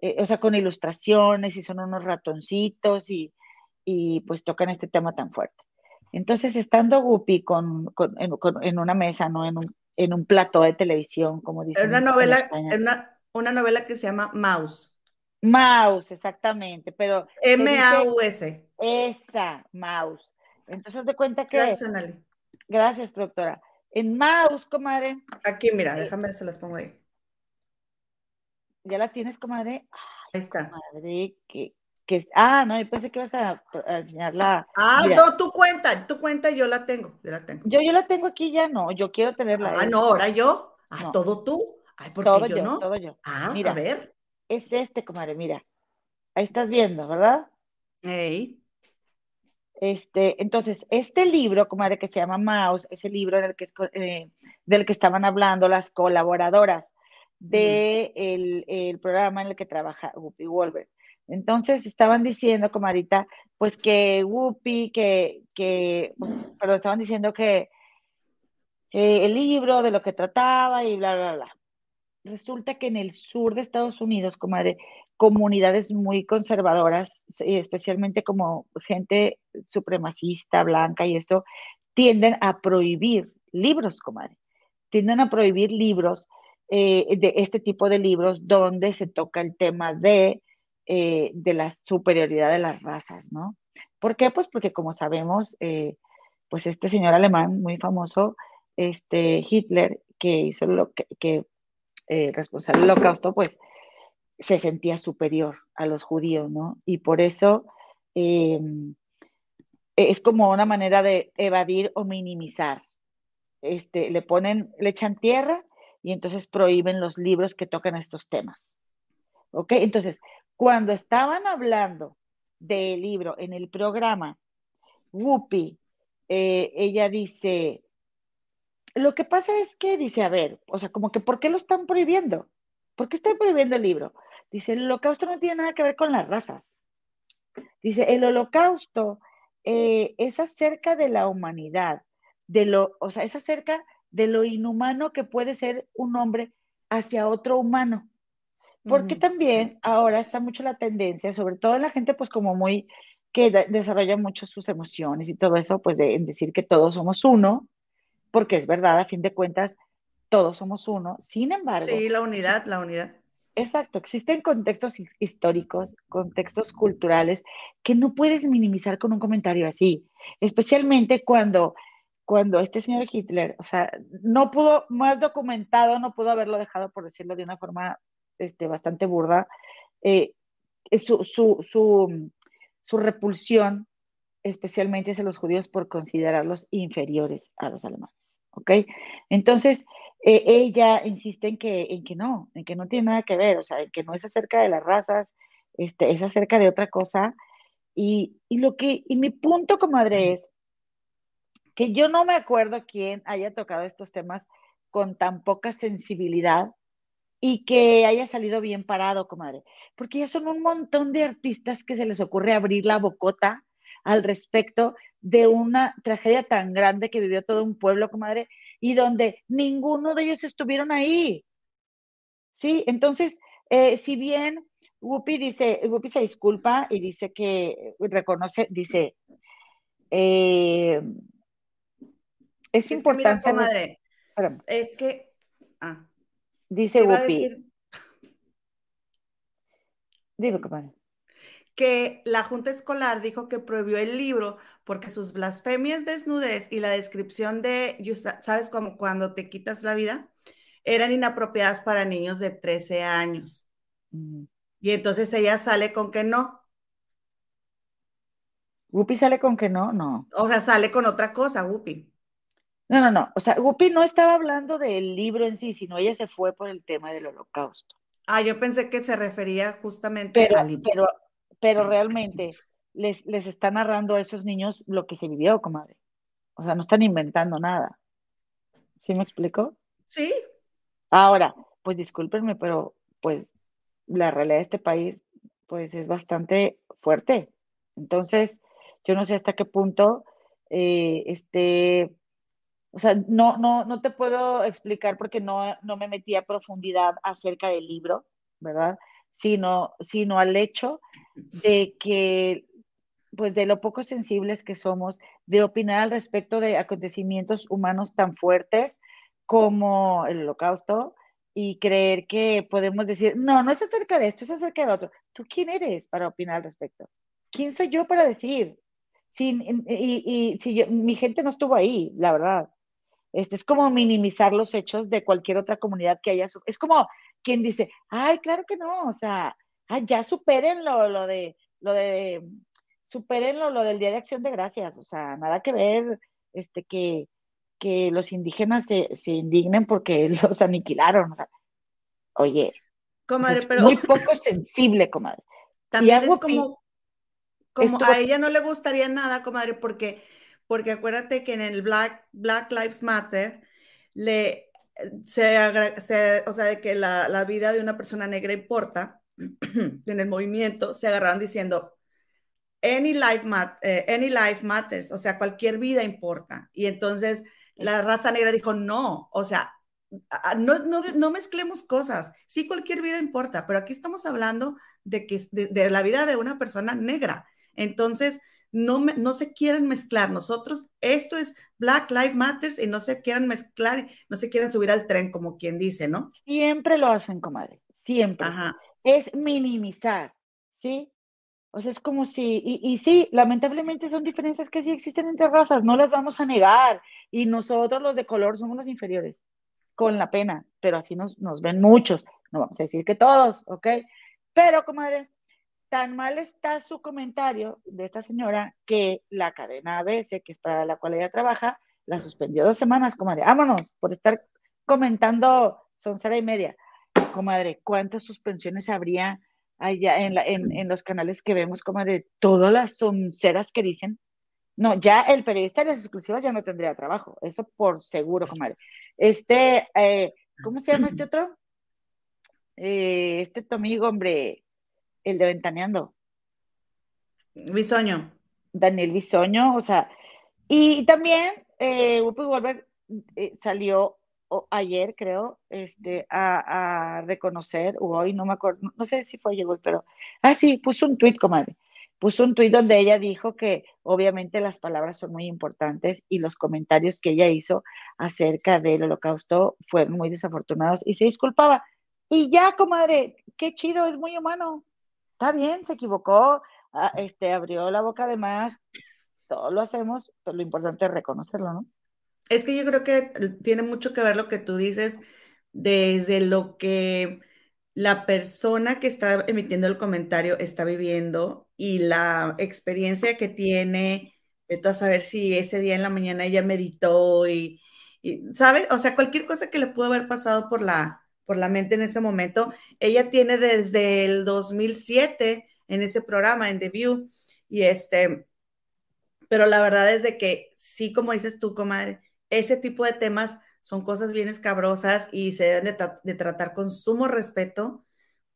eh, o sea, con ilustraciones y son unos ratoncitos y, y, pues tocan este tema tan fuerte. Entonces, estando Guppy con, con, en, con, en, una mesa, ¿no? En un, en un plató de televisión, como dicen. Una novela, una, una novela que se llama Mouse. Mouse, exactamente, pero... M-A-U-S. Esa, Mouse. Entonces, de cuenta que... Gracias, Anali. Gracias, productora. En Mouse, comadre. Aquí, mira, déjame, se las pongo ahí. ¿Ya la tienes, comadre? Ay, ahí está. Comadre, que, que, ah, no, yo pensé que ibas a, a enseñarla. Ah, mira. no, tu cuenta, tu cuenta yo la tengo, yo la tengo. Yo, yo la tengo aquí ya, no, yo quiero tenerla. Ah, no, ahora yo. Ah, No. todo tú. Ay, ¿por todo qué yo, yo, no? todo yo. Ah, Mira. a ver. Es este, comadre, mira. Ahí estás viendo, ¿verdad? Ey. Este, entonces, este libro, comadre, que se llama Mouse, es el libro en el que es, eh, del que estaban hablando las colaboradoras del de el, el programa en el que trabaja Whoopi Wolver. Entonces, estaban diciendo, comadita, pues que Whoopi, que, que pues, pero estaban diciendo que el libro de lo que trataba y bla, bla, bla. Resulta que en el sur de Estados Unidos, comadre, comunidades muy conservadoras, especialmente como gente supremacista, blanca y esto, tienden a prohibir libros, comadre. Tienden a prohibir libros, eh, de este tipo de libros, donde se toca el tema de, eh, de la superioridad de las razas, ¿no? ¿Por qué? Pues porque como sabemos, eh, pues este señor alemán muy famoso, este Hitler, que hizo lo que, eh, responsable del holocausto, pues se sentía superior a los judíos, ¿no? Y por eso eh, es como una manera de evadir o minimizar. Este, le ponen, le echan tierra y entonces prohíben los libros que tocan estos temas. ¿Ok? Entonces, cuando estaban hablando del libro en el programa, Whoopi, eh, ella dice, lo que pasa es que dice, a ver, o sea, como que, ¿por qué lo están prohibiendo? ¿Por qué están prohibiendo el libro? Dice, el holocausto no tiene nada que ver con las razas. Dice, el holocausto eh, es acerca de la humanidad, de lo, o sea, es acerca de lo inhumano que puede ser un hombre hacia otro humano. Porque uh -huh. también ahora está mucho la tendencia, sobre todo en la gente pues como muy, que de desarrolla mucho sus emociones y todo eso, pues de, en decir que todos somos uno, porque es verdad, a fin de cuentas, todos somos uno. Sin embargo. Sí, la unidad, la unidad. Exacto, existen contextos históricos, contextos culturales que no puedes minimizar con un comentario así, especialmente cuando, cuando este señor Hitler, o sea, no pudo, más documentado, no pudo haberlo dejado, por decirlo de una forma este, bastante burda, eh, su, su, su, su repulsión especialmente hacia los judíos por considerarlos inferiores a los alemanes. ¿Ok? Entonces, eh, ella insiste en que, en que no, en que no tiene nada que ver, o sea, en que no es acerca de las razas, este, es acerca de otra cosa. Y, y lo que, y mi punto, comadre, es que yo no me acuerdo quién haya tocado estos temas con tan poca sensibilidad y que haya salido bien parado, comadre, porque ya son un montón de artistas que se les ocurre abrir la bocota al respecto de una tragedia tan grande que vivió todo un pueblo, comadre, y donde ninguno de ellos estuvieron ahí. Sí, entonces, eh, si bien Whoopi dice, Whoopi se disculpa y dice que reconoce, dice, eh, es, es, importante. Que mira, comadre, es que, ah, dice Whoopi. Dime, comadre que la Junta Escolar dijo que prohibió el libro porque sus blasfemias, desnudez y la descripción de, ¿sabes cómo cuando te quitas la vida? Eran inapropiadas para niños de 13 años. Mm. Y entonces ella sale con que no. ¿Guppy sale con que no? No. O sea, sale con otra cosa, Guppy. No, no, no. O sea, Guppy no estaba hablando del libro en sí, sino ella se fue por el tema del holocausto. Ah, yo pensé que se refería justamente pero, al libro. Pero, pero realmente les, les está narrando a esos niños lo que se vivió, comadre. O sea, no están inventando nada. ¿Sí me explico? Sí. Ahora, pues discúlpenme, pero pues la realidad de este país pues es bastante fuerte. Entonces, yo no sé hasta qué punto eh, esté o sea, no, no, no te puedo explicar porque no, no me metí a profundidad acerca del libro, ¿verdad? Sino, sino al hecho de que, pues de lo poco sensibles que somos, de opinar al respecto de acontecimientos humanos tan fuertes como el holocausto y creer que podemos decir, no, no es acerca de esto, es acerca de otro. ¿Tú quién eres para opinar al respecto? ¿Quién soy yo para decir? y, y si mi gente no estuvo ahí, la verdad. Este, es como minimizar los hechos de cualquier otra comunidad que haya. Es como quien dice, ay, claro que no, o sea, ay, ya supérenlo, lo de, lo de, supérenlo, lo del Día de Acción de Gracias, o sea, nada que ver, este, que, que los indígenas se, se indignen porque los aniquilaron, o sea, oye, comadre, pero... muy poco sensible, comadre. También es como, como a ella no le gustaría nada, comadre, porque porque acuérdate que en el Black, Black Lives Matter le, se, o sea, de que la, la, vida de una persona negra importa, en el movimiento se agarraron diciendo, any life, eh, any life matters, o sea, cualquier vida importa. Y entonces la raza negra dijo, no, o sea, no, no, no, mezclemos cosas. Sí, cualquier vida importa, pero aquí estamos hablando de, que, de, de la vida de una persona negra. Entonces, no, no se quieren mezclar. Nosotros, esto es Black Lives Matters y no se quieran mezclar, no se quieren subir al tren, como quien dice, ¿no? Siempre lo hacen, comadre, siempre. Es minimizar, ¿sí? O sea, es como si, y, y, sí, lamentablemente son diferencias que sí existen entre razas, no las vamos a negar. Y nosotros los de color somos los inferiores, con la pena, pero así nos, nos ven muchos, no vamos a decir que todos, ¿ok? Pero, comadre, tan mal está su comentario de esta señora que la cadena ABC, que es para la cual ella trabaja, la suspendió dos semanas, comadre. Vámonos, por estar comentando soncera y media. Comadre, ¿cuántas suspensiones habría allá en, en, los canales que vemos, comadre? Todas las sonceras que dicen. No, ya el periodista de las exclusivas ya no tendría trabajo, eso por seguro, comadre. Este, eh, ¿cómo se llama este otro? Eh, este tu amigo, hombre, el de Ventaneando. Bisoño. Daniel Bisoño, o sea, y también eh, Wolver eh, salió ayer, creo, este, a, reconocer, o hoy, no me acuerdo, no sé si fue ayer, pero, ah, sí, puso un tuit, comadre, puso un tuit donde ella dijo que obviamente las palabras son muy importantes y los comentarios que ella hizo acerca del holocausto fueron muy desafortunados y se disculpaba. Y ya, comadre, qué chido, es muy humano está bien, se equivocó, ah, este, abrió la boca de más, todo lo hacemos, pero lo importante es reconocerlo, ¿no? Es que yo creo que tiene mucho que ver lo que tú dices desde lo que la persona que está emitiendo el comentario está viviendo y la experiencia que tiene, de a saber si ese día en la mañana ella meditó y, y ¿sabes? O sea, cualquier cosa que le pudo haber pasado por la, por la mente en ese momento. Ella tiene desde el 2007 en ese programa, en The View, y este, pero la verdad es de que sí, como dices tú, comadre, ese tipo de temas son cosas bien escabrosas y se deben de, tratar con sumo respeto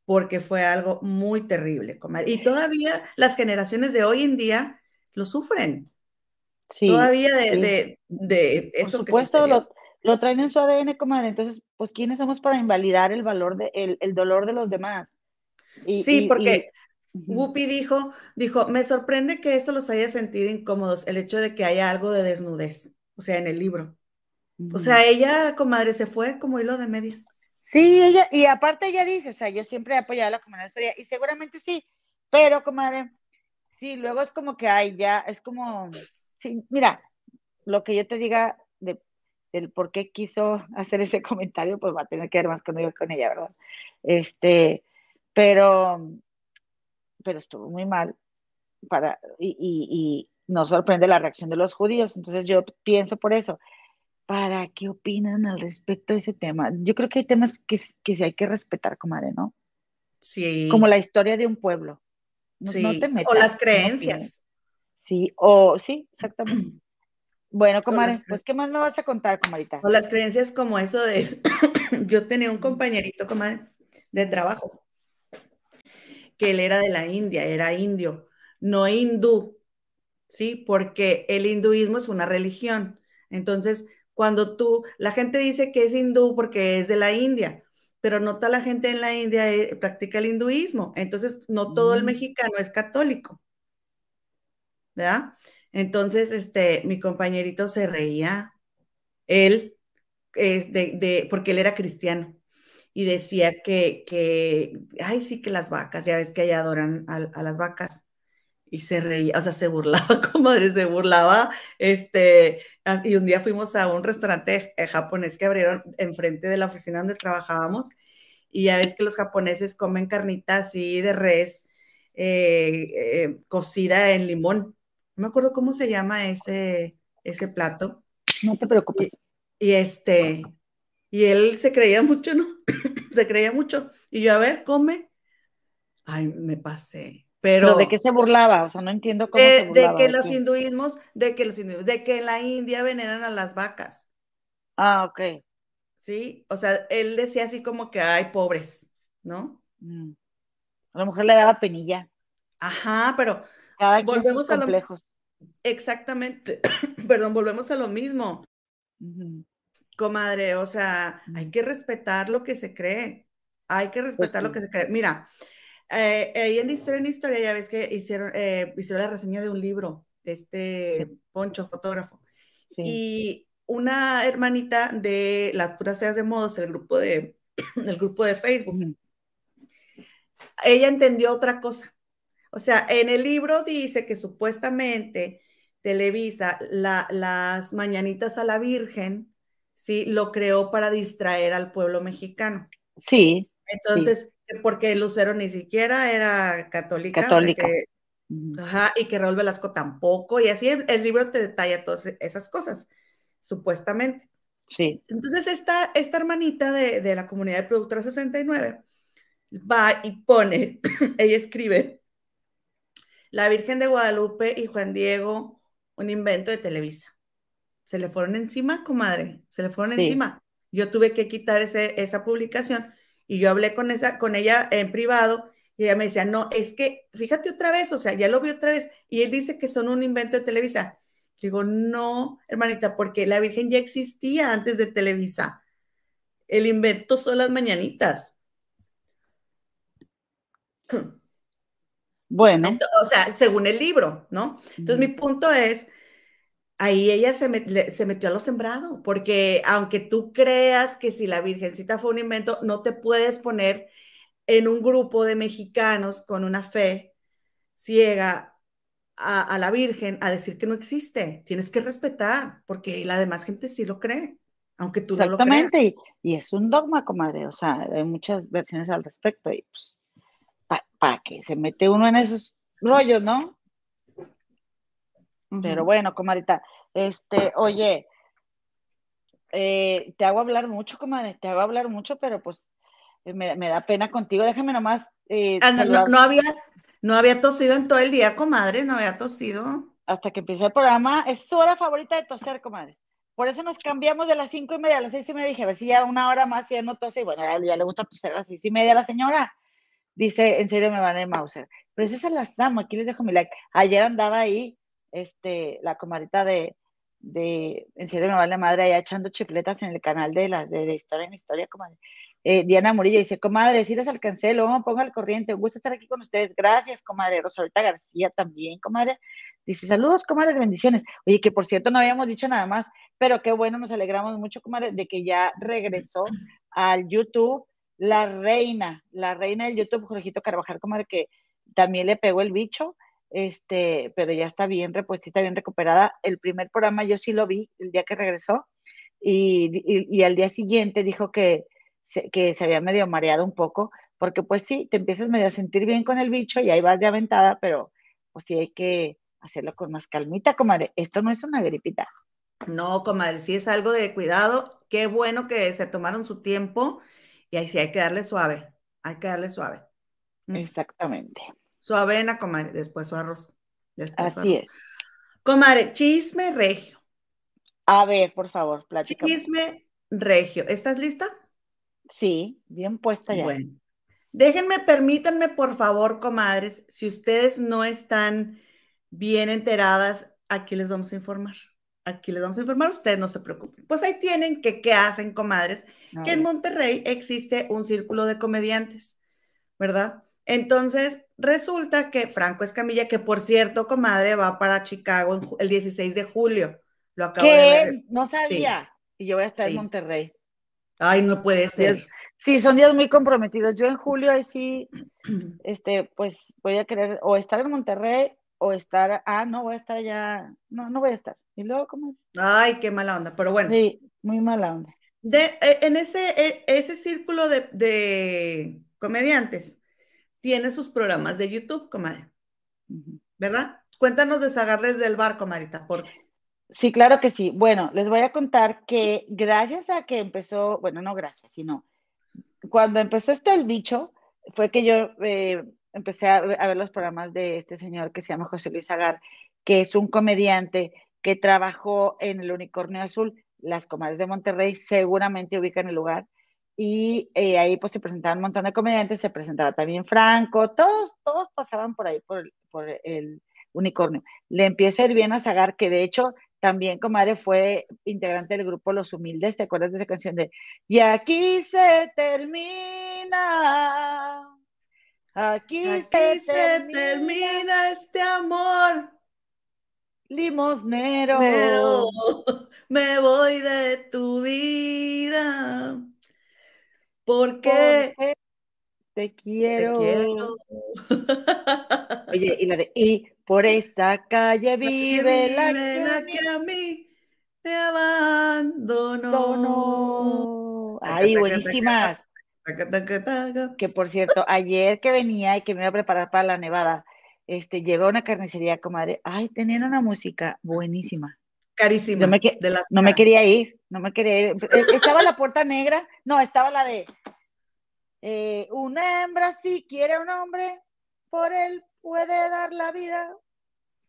porque fue algo muy terrible, comadre. Y todavía las generaciones de hoy en día lo sufren. Sí, todavía de, de, eso. Por supuesto, lo, lo traen en su ADN, comadre. Entonces, pues, ¿quiénes somos para invalidar el valor de, el, dolor de los demás? sí, porque Whoopi dijo, dijo, me sorprende que eso los haya sentido incómodos, el hecho de que haya algo de desnudez, o sea, en el libro. O sea, ella, comadre, se fue como hilo de media. Sí, ella, y aparte ella dice, o sea, yo siempre he apoyado a la comunidad historia, y seguramente sí, pero, comadre, sí, luego es como que, ay, ya, es como, sí, mira, lo que yo te diga de el por qué quiso hacer ese comentario, pues va a tener que ver más conmigo que con ella, ¿verdad? Este, pero, pero estuvo muy mal para, y, y, nos sorprende la reacción de los judíos. Entonces yo pienso por eso, ¿para qué opinan al respecto de ese tema? Yo creo que hay temas que, que sí hay que respetar, comadre, ¿no? Sí. Como la historia de un pueblo. sí. o las creencias. sí, o sí, exactamente. Bueno, comadre, pues ¿qué más me vas a contar, comadita? O las creencias como eso de, yo tenía un compañerito, comadre, de trabajo, que él era de la India, era indio, no hindú, ¿sí? Porque el hinduismo es una religión. Entonces, Cuando tú, la gente dice que es hindú porque es de la India, pero no toda la gente en la India eh, practica el hinduismo. Entonces, no todo el mm. mexicano es católico. ¿Verdad? Entonces, este, mi compañerito se reía. Él, de, porque él era cristiano y decía que, que, ay, sí, que las vacas, ya ves que allá adoran a, las vacas. Y se reía, o sea, se burlaba, comadre, se burlaba. Este, y un día fuimos a un restaurante eh, japonés que abrieron enfrente de la oficina donde trabajábamos. Y ya ves que los japoneses comen carnita así de res eh, eh, cocida en limón. No me acuerdo cómo se llama ese, ese plato. No te preocupes. y este, y él se creía mucho, ¿no? se creía mucho. Y yo, a ver, come. Ay, me pasé. Pero, de qué se burlaba? O sea, no entiendo cómo de, se burlaba. De que los hinduismos, de que los hinduismos, de que en la India veneran a las vacas. Ah, ok. Sí, o sea, él decía así como que hay pobres, ¿no? Mm. A la mujer le daba penilla. Ajá, pero Cada volvemos a complejos. Exactamente. Perdón, volvemos a lo mismo comadre, o sea, hay que respetar lo que se cree, hay que pues respetar lo que se cree. Mira, eh, ahí en Historia en Historia ya ves que hicieron, eh, hicieron la reseña de un libro de este Poncho, fotógrafo. Y una hermanita de las puras feas de modos, el grupo de, el grupo de Facebook, ella entendió otra cosa. O sea, en el libro dice que supuestamente Televisa las mañanitas a la Virgen ¿sí? Lo creó para distraer al pueblo mexicano. Sí. Entonces, porque Lucero ni siquiera era católica. Católica. ajá, y que Raúl Velasco tampoco, y así el, libro te detalla todas esas cosas, supuestamente. Sí. Entonces, esta, esta hermanita de, de la comunidad de Productora 69 va y pone, ella escribe, La Virgen de Guadalupe y Juan Diego, un invento de Televisa se le fueron encima, comadre, se le fueron encima. Yo tuve que quitar ese, esa publicación y yo hablé con, esa, con ella en privado y ella me decía, no, es que fíjate otra vez, o sea, ya lo vi otra vez y él dice que son un invento de Televisa. Digo, no, hermanita, porque la Virgen ya existía antes de Televisa. El invento son las mañanitas. Bueno. o sea, según el libro, ¿no? Entonces, mi punto es ahí ella se, metió a lo sembrado, porque aunque tú creas que si la Virgencita fue un invento, no te puedes poner en un grupo de mexicanos con una fe ciega a, la Virgen a decir que no existe. Tienes que respetar, porque la demás gente sí lo cree, aunque tú no lo creas. Exactamente, y, es un dogma, comadre, o sea, hay muchas versiones al respecto, y pues, ¿para que se mete uno en esos rollos, no? Pero bueno, comadita, este, oye, eh, te hago hablar mucho, comadre, te hago hablar mucho, pero pues eh, me, da pena contigo. Déjame nomás. Eh, ah, no, había, no había tosido en todo el día, comadre, no había tosido. Hasta que empiece el programa, es su hora favorita de toser, comadre. Por eso nos cambiamos de las cinco y media a las seis y media. Dije, a ver si ya una hora más ya no tose. Y bueno, ya le gusta toser a las seis y media a la señora. Dice, en serio me van Mauser. Pero eso se las amo. Aquí les dejo mi like. Ayer andaba ahí este, la comadita de, de, en serio me vale madre, allá echando chipletas en el canal de las de, Historia en Historia, comadre. Eh, Diana Murillo dice, comadre, si les alcancé, luego ponga al corriente, un gusto estar aquí con ustedes, gracias, comadre. Rosalita García también, comadre. Dice, saludos, comadre, bendiciones. Oye, que por cierto no habíamos dicho nada más, pero qué bueno, nos alegramos mucho, comadre, de que ya regresó al YouTube la reina, la reina del YouTube, Jorgito Carvajal, comadre, que también le pegó el bicho este, pero ya está bien repuestita, bien recuperada. El primer programa yo sí lo vi el día que regresó y, y, al día siguiente dijo que se, que se había medio mareado un poco, porque pues sí, te empiezas medio a sentir bien con el bicho y ahí vas de aventada, pero pues sí hay que hacerlo con más calmita, comadre. Esto no es una gripita. No, comadre, sí es algo de cuidado. Qué bueno que se tomaron su tiempo y ahí sí hay que darle suave, hay que darle suave. Exactamente. Su avena, comadre, después su arroz. Así es. Comadre, chisme regio. A ver, por favor, platica. Chisme regio. ¿Estás lista? Sí, bien puesta ya. Bueno. Déjenme, permítanme, por favor, comadres, si ustedes no están bien enteradas, aquí les vamos a informar. Aquí les vamos a informar, ustedes no se preocupen. Pues ahí tienen que, ¿qué hacen, comadres? que en Monterrey existe un círculo de comediantes, ¿verdad? Entonces, resulta que Franco Escamilla, que por cierto, comadre, va para Chicago el 16 de julio. Lo acabo ¿Qué? de ver. No sabía. Y yo voy a estar en. Monterrey. Ay, no puede ser. Sí, son días muy comprometidos. Yo en julio ahí sí, este, pues voy a querer o estar en Monterrey o estar, ah, no, voy a estar allá, no, no voy a estar. Y luego, ¿cómo? Ay, qué mala onda. Pero bueno, Sí, muy mala onda. de, eh, en ese, eh, ese círculo de, de comediantes tiene sus programas de YouTube, comadre. ¿verdad? Cuéntanos de Sagar desde el bar, comadrita, por favor. Sí, claro que sí. Bueno, les voy a contar que gracias a que empezó, bueno, no gracias, sino cuando empezó esto el bicho, fue que yo eh, empecé a, a ver los programas de este señor que se llama José Luis Agar, que es un comediante que trabajó en el Unicornio Azul. Las comadres de Monterrey seguramente ubican el lugar. Y eh, ahí pues se presentaban un montón de comediantes, se presentaba también Franco, todos, todos pasaban por ahí, por, por el unicornio. Le empieza a ir bien a Zagar, que de hecho también, comadre, fue integrante del grupo Los Humildes. ¿Te acuerdas de esa canción de Y aquí se termina? Aquí, Aquí se, se termina, termina este amor. limosnero. Pero me voy de tu vida. Porque porque te te quiero. quiero. Oye, y la de Y por esa calle vive la Vive la que que a mí me abandonó. no. Taca, Ay, taca, buenísimas. Que por cierto, ayer que venía y que me iba a preparar para la nevada, este, llegó a una carnicería, comadre. Ay, tenían una música buenísima. Carísima. Yo me que- de las No me quería ir, no me quería ir. Eh, Estaba la puerta negra, no, estaba la de eh, una hembra si quiere a un hombre, por él puede dar la vida.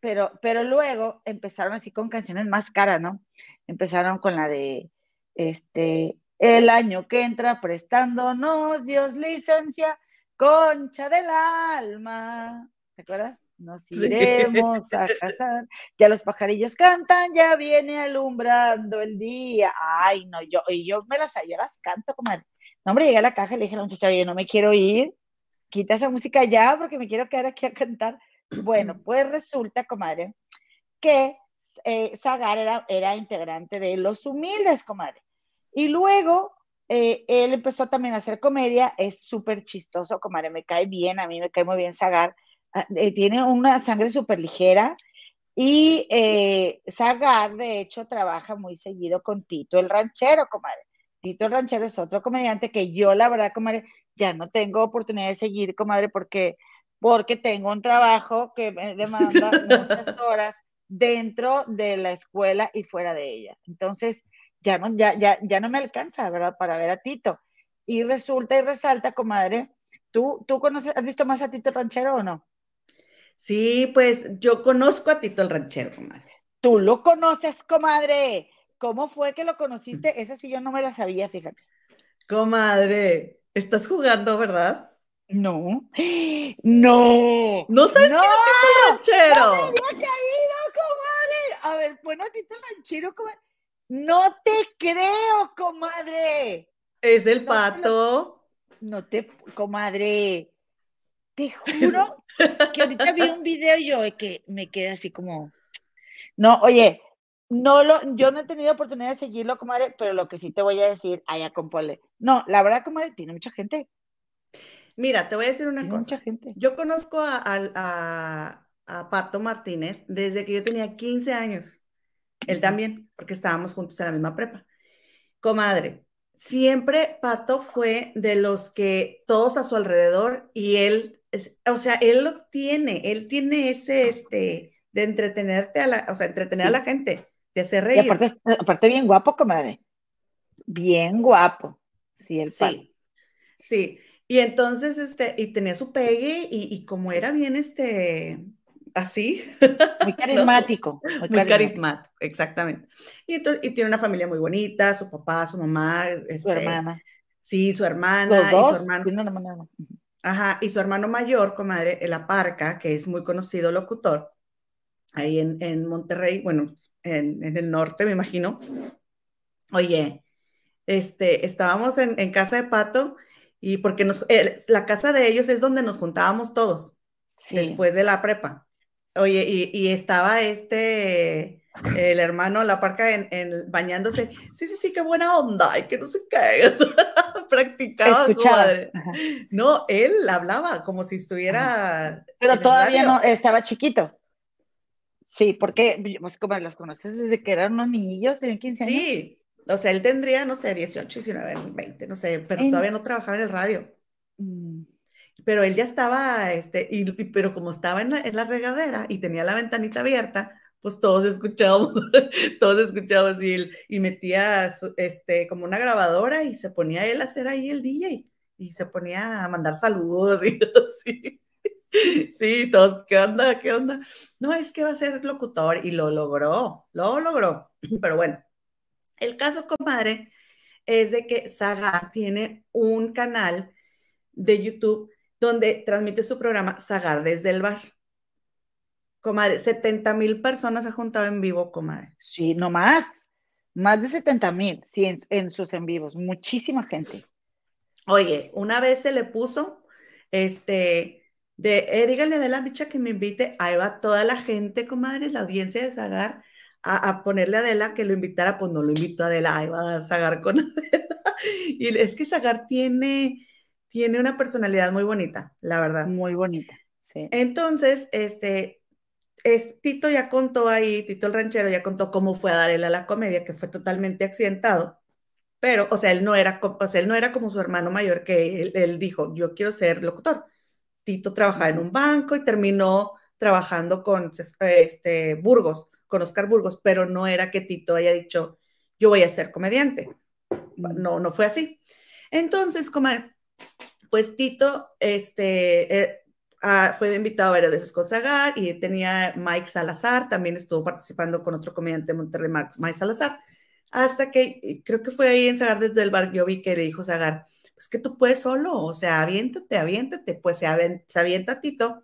Pero, pero luego empezaron así con canciones más caras, ¿no? Empezaron con la de este el año que entra prestándonos Dios licencia, concha del alma. ¿Te acuerdas? Nos Sí. iremos a casar. Ya los pajarillos cantan, ya viene alumbrando el día. Ay, no, yo, y yo me las, yo las canto, comadre. No, hombre, llegué a la caja y le dije a la muchacha, oye, no me quiero ir, quita esa música ya porque me quiero quedar aquí a cantar. Bueno, pues resulta, comadre, que eh, Zagar era, era integrante de Los Humildes, comadre. Y luego eh, él empezó también a hacer comedia, es súper chistoso, comadre, me cae bien, a mí me cae muy bien Zagar. Ah, eh, tiene una sangre súper ligera y eh, Zagar, de hecho, trabaja muy seguido con Tito el Ranchero, comadre. Tito el Ranchero es otro comediante que yo, la verdad, comadre, ya no tengo oportunidad de seguir, comadre, porque, porque tengo un trabajo que me demanda muchas horas dentro de la escuela y fuera de ella. Entonces, ya no, ya, ya, ya no me alcanza, ¿verdad? Para ver a Tito. Y resulta y resalta, comadre, ¿tú, tú conoces, has visto más a Tito el Ranchero o no? Sí, pues yo conozco a Tito el ranchero, comadre. Tú lo conoces, comadre. ¿Cómo fue que lo conociste? Eso sí yo no me la sabía, fíjate. Comadre, estás jugando, ¿verdad? No. No. ¿No sabes no. quién es Tito el ranchero? No me había caído, comadre. A ver, bueno, Tito el Ranchero, comadre. No te creo, comadre. Es el No, pato. No te, comadre. Te juro que ahorita vi un video y yo que me quedé así como. No, oye, no lo, yo no he tenido oportunidad de seguirlo, comadre, pero lo que sí te voy a decir, allá con Pole. No, la verdad, comadre, tiene mucha gente. Mira, te voy a decir una Tiene cosa. mucha gente. Yo conozco a, a- a- a Pato Martínez desde que yo tenía 15 años. Él también, porque estábamos juntos en la misma prepa. Comadre, siempre Pato fue de los que todos a su alrededor y él, o sea, él lo tiene, él tiene ese, este, de entretenerte a la, o sea, entretener a la gente, de hacer Y reír. aparte, aparte bien guapo, comadre. Bien guapo. Sí, el. Sí, sí. Y entonces, este, y tenía su pegue y, y como era bien, este, así, Muy carismático. Muy, muy carismático. carismático, exactamente. Y entonces, y tiene una familia muy bonita, su papá, su mamá, Su este, hermana. sí, su hermana Los y su hermano, tiene una hermana. ajá, y su hermano mayor, comadre, el Aparca, que es muy conocido locutor, ahí en, Monterrey, bueno, en, el norte, me imagino. Oye, este, estábamos en, casa de Pato y porque nos, eh, la casa de ellos es donde nos juntábamos todos después de la prepa. Oye, y, estaba este, el hermano, la parca, en, bañándose. Sí, sí, sí, qué buena onda, y que no sé qué. Practicaba. No, él hablaba como si estuviera. Pero todavía no, estaba chiquito. Sí, porque pues, como los conoces desde que eran unos niños, tenían 15 años. Sí, o sea, él tendría, no sé, 18, 19, 20, no sé, pero todavía no trabajaba en el radio. Mm. Pero él ya estaba, este, y, pero como estaba en la, en la, regadera y tenía la ventanita abierta, pues todos escuchábamos, todos escuchábamos y, él, y metía este, como una grabadora y se ponía él a hacer ahí el DJ y se ponía a mandar saludos y así. Sí, todos, ¿qué onda? ¿Qué onda? No, es que va a ser locutor y lo logró, lo logró. Pero bueno, el caso, comadre, es de que Sagar tiene un canal de YouTube donde transmite su programa Sagar desde el bar. Comadre, 70 mil personas ha juntado en vivo, comadre. Sí, no más. Más de 70 mil, sí, en, sus en vivos. Muchísima gente. Oye, una vez se le puso, este, de, eh, díganle de la bicha que me invite, ahí va toda la gente, comadre, la audiencia de Zagar, a, ponerle a Adela que lo invitara, pues no lo invito a Adela, ahí va a dar Zagar con Adela. Y es que Zagar tiene, tiene una personalidad muy bonita, la verdad. Muy bonita, sí. Entonces, este, es, Tito ya contó ahí, Tito el ranchero ya contó cómo fue a dar él a la comedia, que fue totalmente accidentado. Pero, o sea, él no era, o sea, él no era como su hermano mayor que él, él dijo, yo quiero ser locutor Tito trabajaba en un banco y terminó trabajando con este, Burgos, con Oscar Burgos, pero no era que Tito haya dicho, yo voy a ser comediante. No, no fue así. Entonces, como, pues Tito este, eh, ah, fue invitado varias veces con Zagar y tenía Mike Salazar, también estuvo participando con otro comediante de Monterrey, Mike Salazar, hasta que creo que fue ahí en Zagar desde el bar, yo vi que le dijo Zagar, pues que tú puedes solo, o sea, aviéntate, aviéntate, pues se, avienta Tito.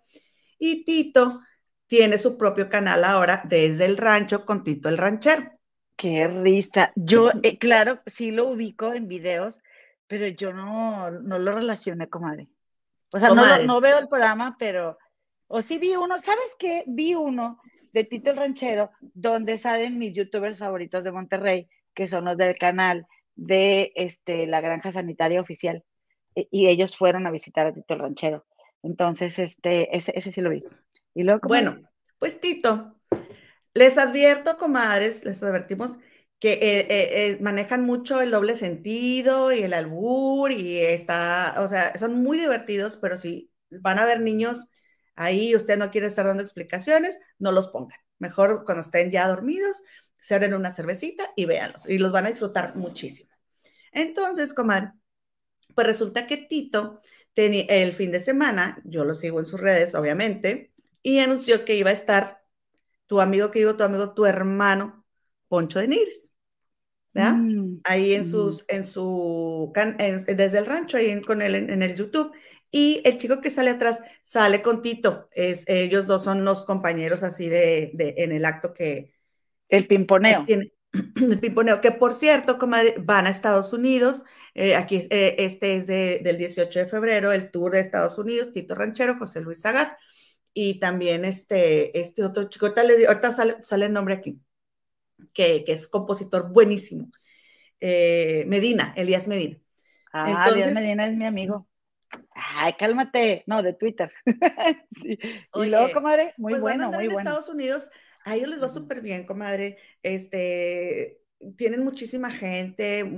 Y Tito tiene su propio canal ahora desde el rancho con Tito el ranchero. Qué risa. Yo, eh, claro, sí lo ubico en videos, pero yo no, no lo relacioné, comadre. O sea, no, no, veo el programa, pero, o sí vi uno, ¿sabes qué? Vi uno de Tito el Ranchero, donde salen mis youtubers favoritos de Monterrey, que son los del canal, de este, la granja sanitaria oficial e, y ellos fueron a visitar a Tito el ranchero. Entonces, este, ese, ese sí lo vi. Y luego, bueno, pues Tito, les advierto, comadres, les advertimos que eh, eh, eh, manejan mucho el doble sentido y el albur y está, o sea, son muy divertidos, pero si van a ver niños ahí, usted no quiere estar dando explicaciones, no los pongan. Mejor cuando estén ya dormidos, se abren una cervecita y véanlos, y los van a disfrutar muchísimo. Entonces, comadre, pues resulta que Tito tenía el fin de semana, yo lo sigo en sus redes, obviamente, y anunció que iba a estar tu amigo, que digo tu amigo, tu hermano, Poncho de Nigris. ¿Verdad? Mm, ahí en mm. sus, en su, desde el rancho, ahí con él en, el YouTube. Y el chico que sale atrás sale con Tito. Es, ellos dos son los compañeros así de, de en el acto que, el pimponeo. El pimponeo, que por cierto, comadre, van a Estados Unidos. Eh, aquí, eh, este es del 18 de febrero, el tour de Estados Unidos, Tito Ranchero, José Luis Zagar. Y también este, este otro chico, ahorita, sale, el nombre aquí, que, es compositor buenísimo. Eh, Medina, Elías Medina. Ah, Elías Medina es mi amigo. Ay, cálmate. No, de Twitter. Y luego, comadre, muy pues bueno, muy bueno. En Estados Unidos a ellos les va súper bien, comadre. Este, tienen muchísima gente,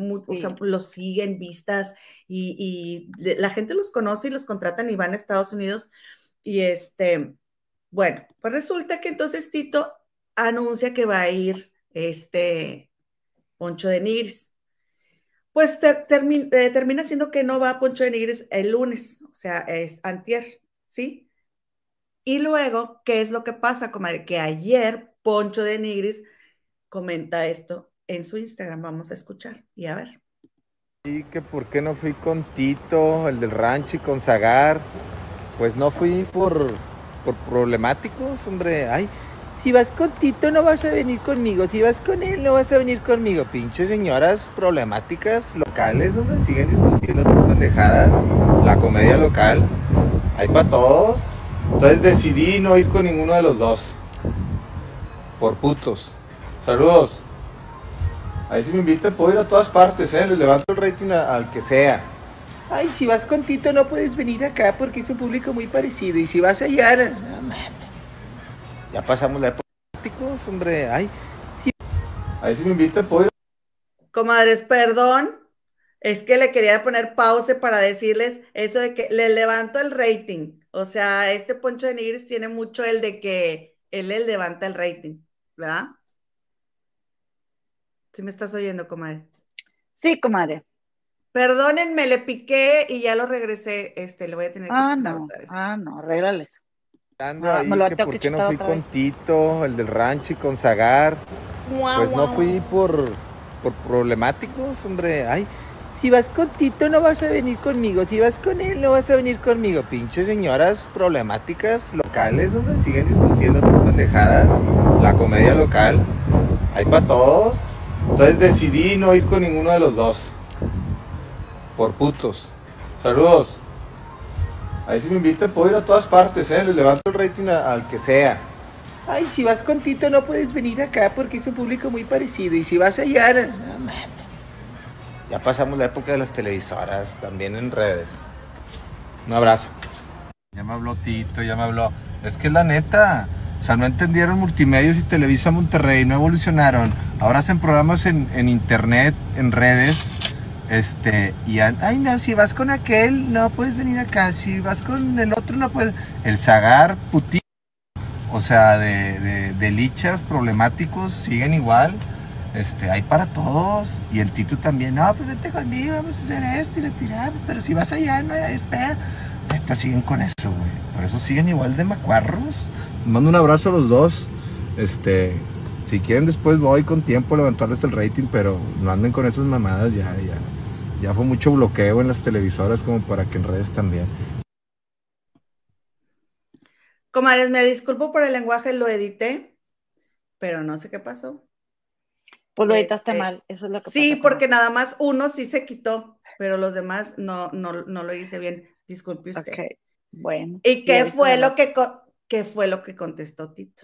los siguen vistas y, la gente los conoce y los contratan y van a Estados Unidos. Y este, bueno, pues resulta que entonces Tito anuncia que va a ir este Poncho de Nigris. Pues eh, termina siendo que no va Poncho de Nigris el lunes, o sea, es antier, ¿sí? Y luego, ¿qué es lo que pasa, comadre? Que ayer Poncho de Nigris comenta esto en su Instagram. Vamos a escuchar y a ver. Y que por qué no fui con Tito, el del rancho y con Zagar. Pues no fui por, por problemáticos, hombre. Ay, si vas con Tito no vas a venir conmigo, si vas con él no vas a venir conmigo. Pinches señoras problemáticas locales, hombre, siguen discutiendo por pendejadas. La comedia local, hay para todos. Entonces decidí no ir con ninguno de los dos. Por putos. Saludos. Ahí si me invitan puedo ir a todas partes, ¿eh? Les levanto el rating al que sea. Ay, si vas con Tito no puedes venir acá porque es un público muy parecido. Y si vas allá, no. Ya pasamos la época de prácticos, hombre. Ay, sí. Ahí si me invitan puedo ir Comadres, perdón. Es que le quería poner pause para decirles eso de que le levanto el rating. O sea, este Poncho de Nigris tiene mucho el de que él le levanta el rating, ¿verdad? ¿Sí me estás oyendo, comadre? Sí, comadre. Perdónenme, le piqué y ya lo regresé. Este, le voy a tener que Ah, no. otra vez. Ah, no, arréglales. Ando Ah, ahí, que por qué no fui con. Tito, el del rancho y con Zagar. Pues no fui por, por problemáticos, hombre. Ay, si vas con Tito no vas a venir conmigo, si vas con él no vas a venir conmigo. Pinches señoras problemáticas locales, hombre, siguen discutiendo por pendejadas. La comedia local, hay para todos. Entonces decidí no ir con ninguno de los dos. Por putos. Saludos. Ahí si me invitan puedo ir a todas partes, ¿eh? Les levanto el rating a- al que sea. Ay, si vas con Tito no puedes venir acá porque es un público muy parecido. Y si vas allá, no mames. Ya pasamos la época de las televisoras, también en redes. Un abrazo. Ya me habló Tito, ya me habló. Es que es la neta. O sea, no entendieron multimedios y Televisa Monterrey, no evolucionaron. Ahora hacen programas en, en internet, en redes. Este, y ay no, si vas con aquel, no puedes venir acá. Si vas con el otro, no puedes. El Zagar, puti o sea, de, de, de lichas problemáticos siguen igual. Este, hay para todos. Y el Tito también, no, pues vete conmigo, vamos a hacer esto y le tiramos. Pero si vas allá, no hay espera. Neta, siguen con eso, güey. Por eso siguen igual de macuarros. Mando un abrazo a los dos. Este, si quieren después voy con tiempo a levantarles el rating, pero no anden con esas mamadas ya, ya. Ya fue mucho bloqueo en las televisoras como para que en redes también. Comadres, me disculpo por el lenguaje, lo edité, pero no sé qué pasó. Pues lo editaste Este, mal, eso es lo que Sí, pasa, porque nada más uno sí se quitó, pero los demás no, no, no lo hice bien. Disculpe usted. Ok, bueno. ¿Y sí, qué fue lo que qué fue lo que contestó Tito?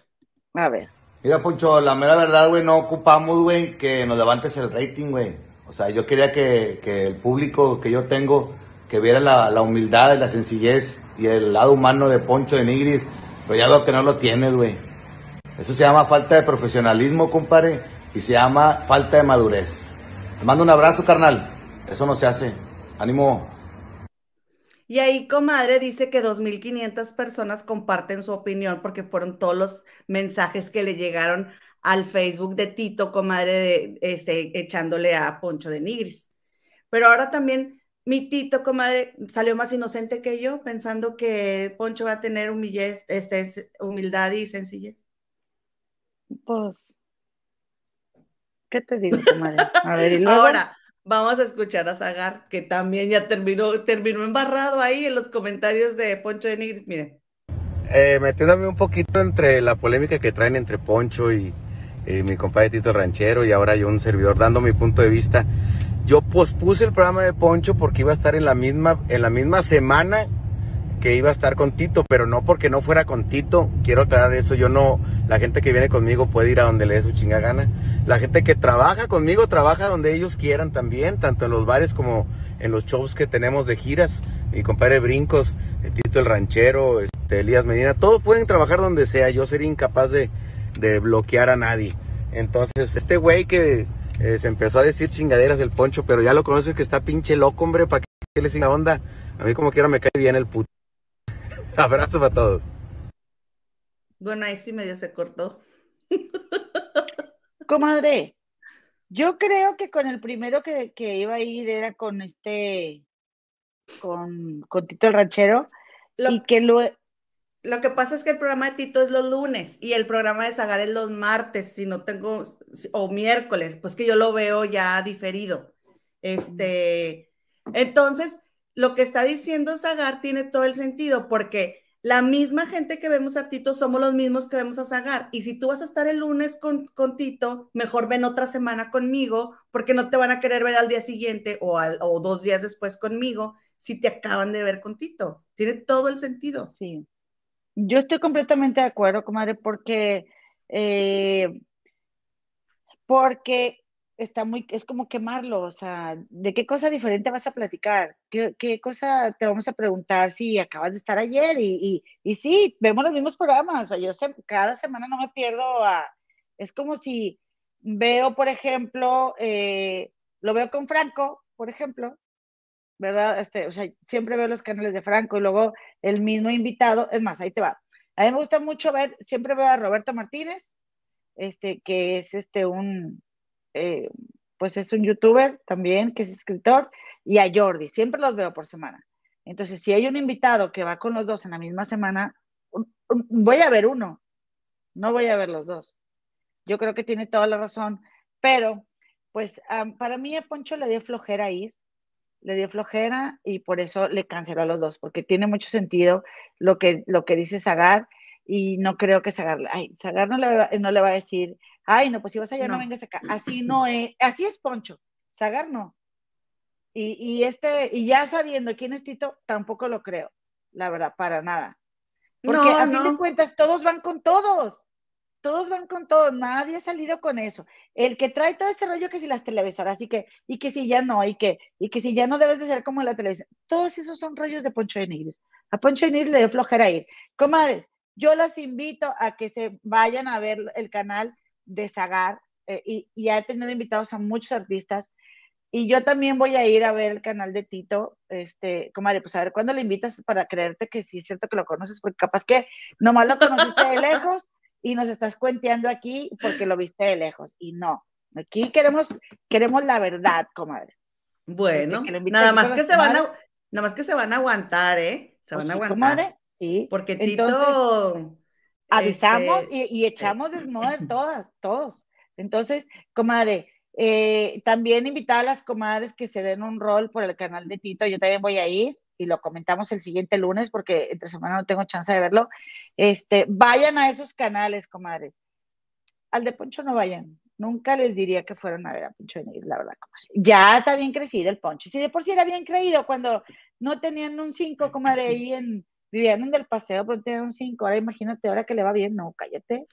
A ver. Mira, Poncho, la mera verdad, güey, no ocupamos, güey, que nos levantes el rating, güey. O sea, yo quería que, que el público que yo tengo, que viera la, la humildad, la sencillez y el lado humano de Poncho de Nigris, pero ya veo que no lo tienes, güey. Eso se llama falta de profesionalismo, compadre, y se llama falta de madurez. Te mando un abrazo, carnal. Eso no se hace. Ánimo. Y ahí, comadre, dice que 2.500 personas comparten su opinión porque fueron todos los mensajes que le llegaron al Facebook de Tito, comadre, de, este, echándole a Poncho de Nigris. Pero ahora también mi Tito, comadre, salió más inocente que yo, pensando que Poncho va a tener humillez, este, es- humildad y sencillez. Pues, ¿qué te digo, comadre? A ver, y luego. Ahora, vamos a escuchar a Zagar, que también ya terminó, terminó embarrado ahí en los comentarios de Poncho de Nigris. Miren. Eh, metiéndome un poquito entre la polémica que traen entre Poncho y, y mi compadre Tito Ranchero y ahora yo un servidor dando mi punto de vista. Yo pospuse el programa de Poncho porque iba a estar en la misma, en la misma semana que iba a estar con Tito, pero no porque no fuera con Tito. Quiero aclarar eso. Yo no, la gente que viene conmigo puede ir a donde le dé su chinga gana. La gente que trabaja conmigo trabaja donde ellos quieran también, tanto en los bares como en los shows que tenemos de giras. Mi compadre Brincos, el Tito el Ranchero, este, Elías Medina, todos pueden trabajar donde sea. Yo sería incapaz de, de bloquear a nadie. Entonces, este güey que eh, se empezó a decir chingaderas del poncho, pero ya lo conoces que está pinche loco, hombre, para que le siga la onda. A mí como quiera me cae bien el puto. Abrazo para todos. Bueno, ahí sí medio se cortó. Comadre, yo creo que con el primero que, que iba a ir era con este, con, con Tito el Ranchero, Lo, y que luego, lo que pasa es que el programa de Tito es los lunes y el programa de Zagar es los martes, si no tengo, o miércoles, pues que yo lo veo ya diferido. Este, entonces, lo que está diciendo Zagar tiene todo el sentido, porque la misma gente que vemos a Tito somos los mismos que vemos a Zagar. Y si tú vas a estar el lunes con, con Tito, mejor ven otra semana conmigo, porque no te van a querer ver al día siguiente o, al, o dos días después conmigo si te acaban de ver con Tito. Tiene todo el sentido. Sí. Yo estoy completamente de acuerdo, comadre, porque, eh, porque está muy, es como quemarlo, o sea, ¿de qué cosa diferente vas a platicar? ¿Qué, cosa te vamos a preguntar si acabas de estar ayer? Y, y, y sí, vemos los mismos programas, o yo sé, cada semana no me pierdo a, es como si veo, por ejemplo, eh, lo veo con Franco, por ejemplo, ¿verdad? Este, o sea, siempre veo los canales de Franco y luego el mismo invitado, es más, ahí te va. A mí me gusta mucho ver, siempre veo a Roberto Martínez, este, que es este un, eh, pues es un youtuber también, que es escritor, y a Jordi, siempre los veo por semana. Entonces, si hay un invitado que va con los dos en la misma semana, voy a ver uno, no voy a ver los dos. Yo creo que tiene toda la razón, pero pues para mí a Poncho le dio flojera ir, le dio flojera y por eso le canceló a los dos, porque tiene mucho sentido lo que, lo que dice Zagar y no creo que Zagar, ay, Zagar no le, no le va a decir, ay, no, pues si vas allá no, vengas acá. Así no es, así es Poncho, Zagar no. Y, y, este, y ya sabiendo quién es Tito, tampoco lo creo, la verdad, para nada. Porque a fin de cuentas, todos van con todos. Todos van con todos, nadie ha salido con eso. El que trae todo ese rollo que si las televisoras y que, y que si ya no, y que, y que si ya no debes de ser como la televisión. Todos esos son rollos de Poncho de Nigris. A Poncho de Nigris le dio flojera ir. Comadres, yo las invito a que se vayan a ver el canal de Zagar eh, y, y ha tenido invitados a muchos artistas. Y yo también voy a ir a ver el canal de Tito, este, comadre, pues a ver cuándo le invitas para creerte que sí es cierto que lo conoces, porque capaz que nomás lo conociste de lejos y nos estás cuenteando aquí porque lo viste de lejos. Y no, aquí queremos, queremos la verdad, comadre. Bueno, nada más que se van a, nada más que se van a aguantar, ¿eh? Se van a aguantar. Comadre, sí. Porque Tito avisamos este, y, echamos desmoder todas, todos. Entonces, comadre, eh, también invitar a las comadres que se den un rol por el canal de Tito. Yo también voy a ir y lo comentamos el siguiente lunes porque entre semana no tengo chance de verlo. Este, vayan a esos canales, comadres. Al de Poncho no vayan. Nunca les diría que fueran a ver a Poncho de la verdad, comadre. Ya está bien crecido el Poncho. Si de por sí era bien creído cuando no tenían un 5, comadre, ahí en, vivían en del paseo, pero tenían un 5. Ahora imagínate, ahora que le va bien, no, cállate.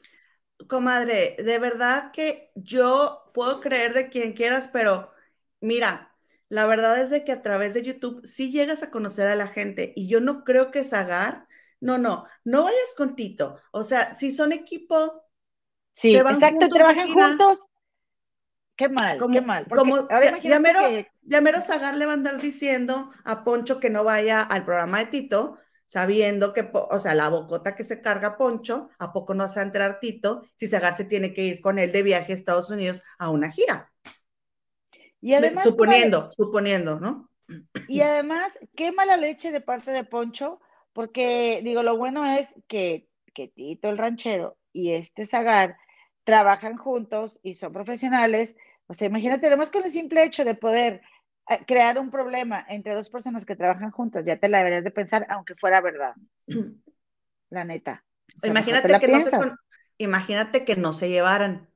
Comadre, de verdad que yo puedo creer de quien quieras, pero mira, la verdad es de que a través de YouTube sí llegas a conocer a la gente y yo no creo que Zagar, no, no, no vayas con Tito. O sea, si son equipo, sí, exacto, trabajan juntos. Qué mal, qué mal. Como, ahora ya, mero, ya mero Zagar le va a andar diciendo a Poncho que no vaya al programa de Tito, sabiendo que, o sea, la bocota que se carga Poncho, ¿a poco no se va a entrar Tito si Zagar se tiene que ir con él de viaje a Estados Unidos a una gira? Y además, suponiendo, suponiendo, ¿no? Y además, qué mala leche de parte de Poncho, porque digo, lo bueno es que, que Tito el ranchero y este Zagar trabajan juntos y son profesionales. O sea, imagínate, además con el simple hecho de poder crear un problema entre dos personas que trabajan juntas, ya te la deberías de pensar, aunque fuera verdad. La neta. imagínate, que no se imagínate que no se llevaran.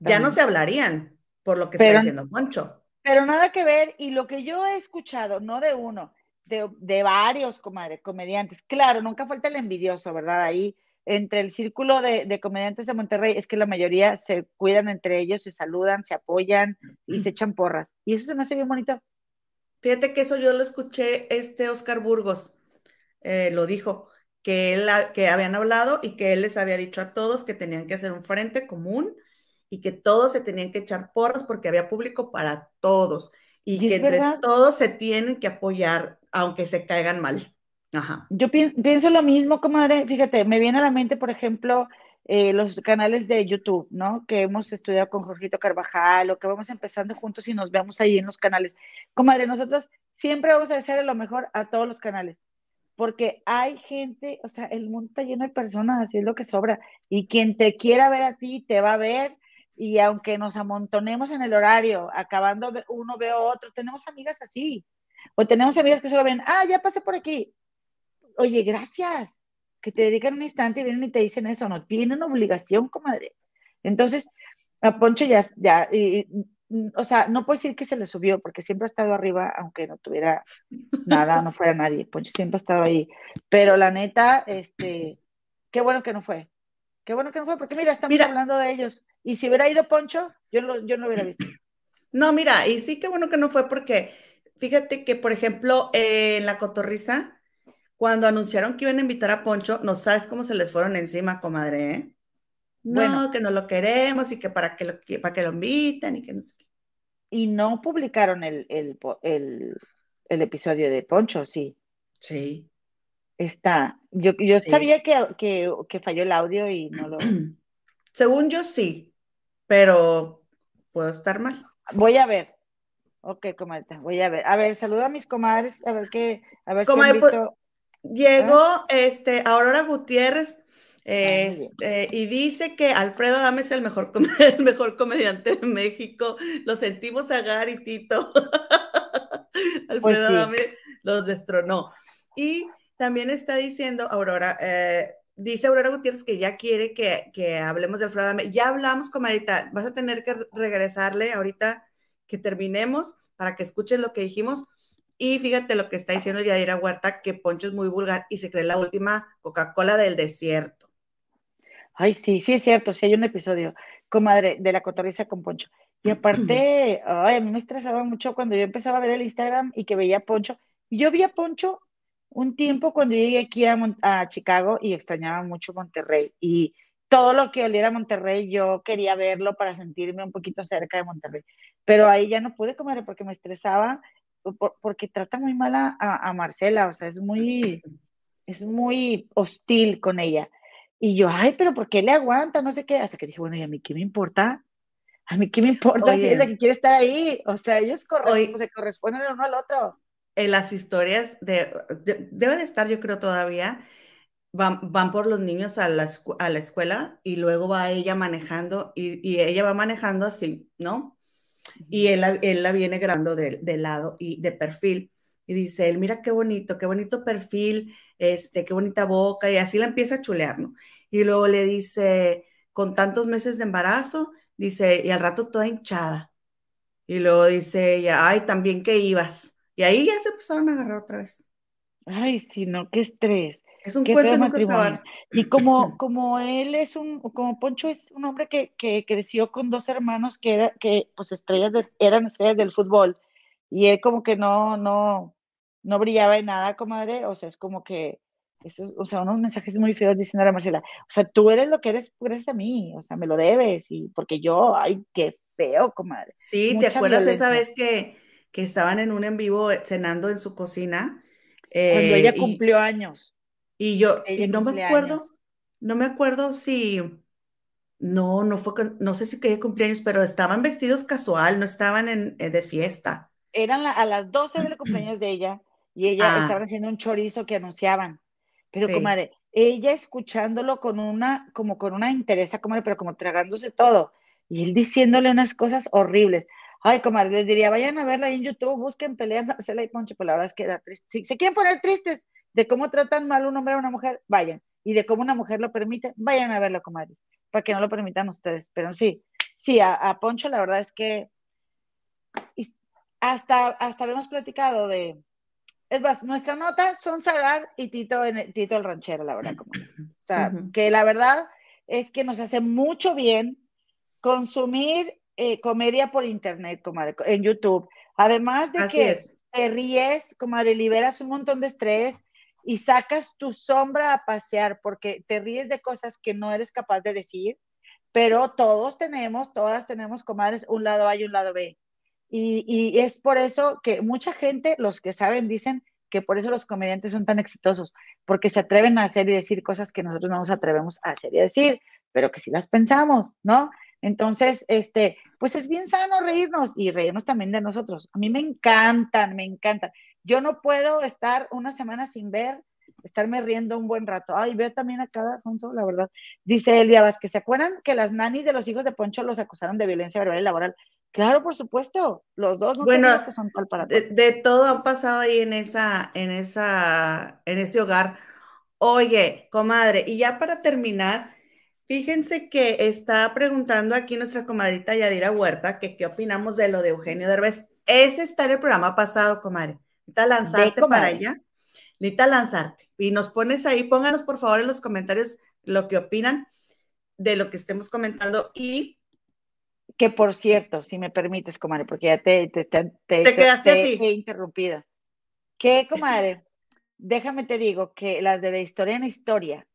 Ya no se hablarían, por lo que está diciendo Moncho. Pero nada que ver, y lo que yo he escuchado, no de uno, de, de varios comadre, comediantes, claro, nunca falta el envidioso, ¿verdad? Ahí entre el círculo de, comediantes de Monterrey es que la mayoría se cuidan entre ellos, se saludan, se apoyan y se echan porras. Y eso se me hace bien bonito. Fíjate que eso yo lo escuché, este Oscar Burgos eh, lo dijo, que, él, que habían hablado y que él les había dicho a todos que tenían que hacer un frente común y que todos se tenían que echar porras porque había público para todos y, que entre todos se tienen que apoyar aunque se caigan mal. Yo pienso lo mismo, comadre. Fíjate, me viene a la mente, por ejemplo, eh, los canales de YouTube, ¿no? Que hemos estudiado con Jorgito Carvajal o que vamos empezando juntos y nos vemos ahí en los canales. Comadre, nosotros siempre vamos a desear lo mejor a todos los canales, porque hay gente, o sea, el mundo está lleno de personas, así es lo que sobra. Y quien te quiera ver a ti, te va a ver. Y aunque nos amontonemos en el horario, acabando uno veo otro, tenemos amigas así. O tenemos amigas que solo ven, ah, ya pasé por aquí oye, gracias. que te dedican un instante y vienen y te dicen eso, no tienen obligación, comadre. Entonces, a Poncho ya, ya o sea, no puedo decir que se le subió, porque siempre ha estado arriba, aunque no tuviera nada, no fuera nadie, Poncho siempre ha estado ahí. Pero la neta, este, qué bueno que no fue. Qué bueno que no fue, porque mira, estamos hablando de ellos. Y si hubiera ido Poncho, yo, lo, yo no hubiera visto. No, mira, y sí qué bueno que no fue, porque fíjate que, por ejemplo, en la cotorriza, cuando anunciaron que iban a invitar a Poncho, no sabes cómo se les fueron encima, comadre, ¿eh? No, que no lo queremos y que para que lo, para que lo inviten y que no sé qué. Y no publicaron el, episodio de Poncho, sí. Sí. Está. Yo, yo sabía que, falló el audio y no lo. Según yo sí, pero puedo estar mal. Voy a ver. Ok, comadre, voy a ver. A ver, saludo a mis comadres, a ver qué, a ver si han pues, visto. Llegó este Aurora Gutiérrez este, y dice que Alfredo Adame es el mejor, el mejor comediante de México. Lo sentimos a Gary Tito. Alfredo pues Adame los destronó. Y también está diciendo Aurora, eh, dice Aurora Gutiérrez que ya quiere que, que hablemos de Alfredo Adame. Ya hablamos, comadita. Vas a tener que regresarle ahorita que terminemos para que escuches lo que dijimos y fíjate lo que está diciendo Yadira Huerta, que Poncho es muy vulgar y se cree la última Coca-Cola del desierto. Ay, sí, sí es cierto, sí hay un episodio, comadre, de la cotorriza con Poncho. Y aparte, ay, a mí me estresaba mucho cuando yo empezaba a ver el Instagram y que veía a Poncho. Yo vi a Poncho un tiempo cuando llegué aquí a, a Chicago y extrañaba mucho Monterrey. Y todo lo que oliera a Monterrey, yo quería verlo para sentirme un poquito cerca de Monterrey. Pero ahí ya no pude comer porque me estresaba porque trata muy mal a, Marcela, o sea, es muy, es muy hostil con ella. Y yo, ay, pero ¿por qué le aguanta? No sé qué, hasta que dije, bueno, ¿y a mí qué me importa? A mí qué me importa si es la que quiere estar ahí. O sea, ellos se corresponden el uno al otro. En las historias de, deben de estar, yo creo, todavía, van, van por los niños a la, a la escuela y luego va ella manejando y, y ella va manejando así, ¿no? y él, él la viene grabando de, lado y de perfil. Y dice él, mira qué bonito, qué bonito perfil, este, qué bonita boca, y así la empieza a chulear, ¿no? Y luego le dice, con tantos meses de embarazo, dice, y al rato toda hinchada. Y luego dice ella, ay, también que ibas. Y ahí ya se empezaron a agarrar otra vez. Ay, sí, no, qué estrés. Es un cuento matrimonio. Y como, como él es un, como Poncho es un hombre que, que creció con dos hermanos que, era, que pues estrellas de, eran estrellas del fútbol, y él como que no, no, no brillaba en nada, comadre, o sea, es como que, eso, o sea, unos mensajes muy feos diciendo a la Marcela, o sea, tú eres lo que eres gracias a mí, o sea, me lo debes, y porque yo, ay, qué feo, comadre. Sí, ¿te acuerdas esa vez que, que estaban en un en vivo cenando en su cocina? Cuando ella eh, cumplió años. Y yo, no me acuerdo, no me acuerdo si, no, no fue, no sé si que ella cumpleaños, pero estaban vestidos casual, no estaban en, eh, de fiesta. Eran a las 12 del cumpleaños de ella y ella ah. estaban haciendo un chorizo que anunciaban. Pero, comadre, ella escuchándolo con una, como con una interés, comadre, pero como tragándose todo. Y él diciéndole unas cosas horribles. Ay, comadre, les diría, vayan a verla en YouTube, busquen pelea Marcela y Poncho, pues la verdad es que era triste. Si se quieren poner tristes de cómo tratan mal un hombre a una mujer, vayan. Y de cómo una mujer lo permite, vayan a verlo, comadres, para que no lo permitan ustedes. Pero sí, sí, a, Poncho la verdad es que hasta, hasta habíamos platicado de, es más, nuestra nota son Sagar y Tito, en, Tito el ranchero, la verdad. Como, o sea, que la verdad es que nos hace mucho bien consumir eh, comedia por internet, comadre, en YouTube. Además de que te ríes, comadre, liberas un montón de estrés y sacas tu sombra a pasear porque te ríes de cosas que no eres capaz de decir, pero todos tenemos, todas tenemos, comadres, un lado A y un lado B. Y, y es por eso que mucha gente, los que saben, dicen que por eso los comediantes son tan exitosos, porque se atreven a hacer y decir cosas que nosotros no nos atrevemos a hacer y decir, pero que si las pensamos, ¿no? Entonces, este, pues es bien sano reírnos y reírnos también de nosotros. A mí me encantan, me encantan. Yo no puedo estar una semana sin ver, estarme riendo un buen rato. Ay, veo también a cada sonso, la verdad. Dice Elvia Vázquez, ¿se acuerdan que las nanis de los hijos de Poncho los acusaron de violencia verbal y laboral? Claro, por supuesto, los dos no bueno, que son tal para de, de, todo han pasado ahí en esa, en esa, en ese hogar. Oye, comadre, y ya para terminar, fíjense que está preguntando aquí nuestra comadrita Yadira Huerta que qué opinamos de lo de Eugenio Derbez. Ese está en el programa pasado, comadre. Necesita lanzarte para allá. Necesita lanzarte. Y nos pones ahí, pónganos por favor en los comentarios lo que opinan de lo que estemos comentando y que por cierto, si me permites, comadre, porque ya te, te, te, te quedaste así. Interrumpida. ¿Qué, comadre? Déjame te digo que las de la historia en historia,